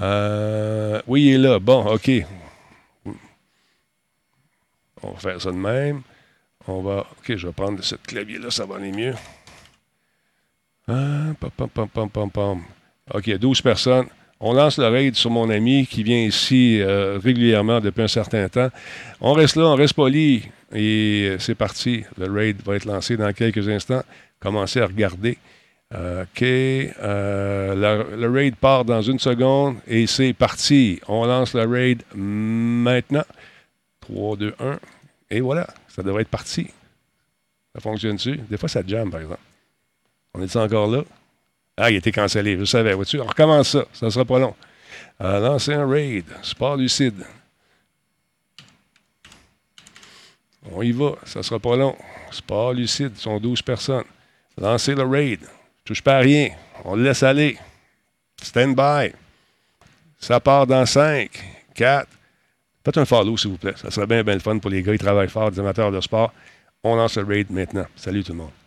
Euh, oui, il est là. Bon, OK. On va faire ça de même. On va. OK, je vais prendre ce clavier-là, ça va aller mieux. Pam. OK, 12 personnes. On lance le raid sur mon ami qui vient ici euh, régulièrement depuis un certain temps. On reste là, on reste poli et euh, c'est parti. Le raid va être lancé dans quelques instants. Commencez à regarder. Euh, OK. le, le raid part dans une seconde et c'est parti. On lance le raid maintenant. 3, 2, 1. Et voilà, ça devrait être parti. Ça fonctionne-tu? Des fois, ça jamme, par exemple. On est encore là? Ah, il a été cancellé, je savais. Vois-tu? On recommence ça, ça ne sera pas long. Euh, un raid, sport lucide. On y va, ça ne sera pas long. Sport lucide, sont 12 personnes. Lancer le raid. Touche pas à rien. On le laisse aller. Stand by. Ça part dans 5, 4. Faites un follow, s'il vous plaît. Ça serait bien, bien le fun pour les gars qui travaillent fort, des amateurs de sport. On lance le raid maintenant. Salut tout le monde.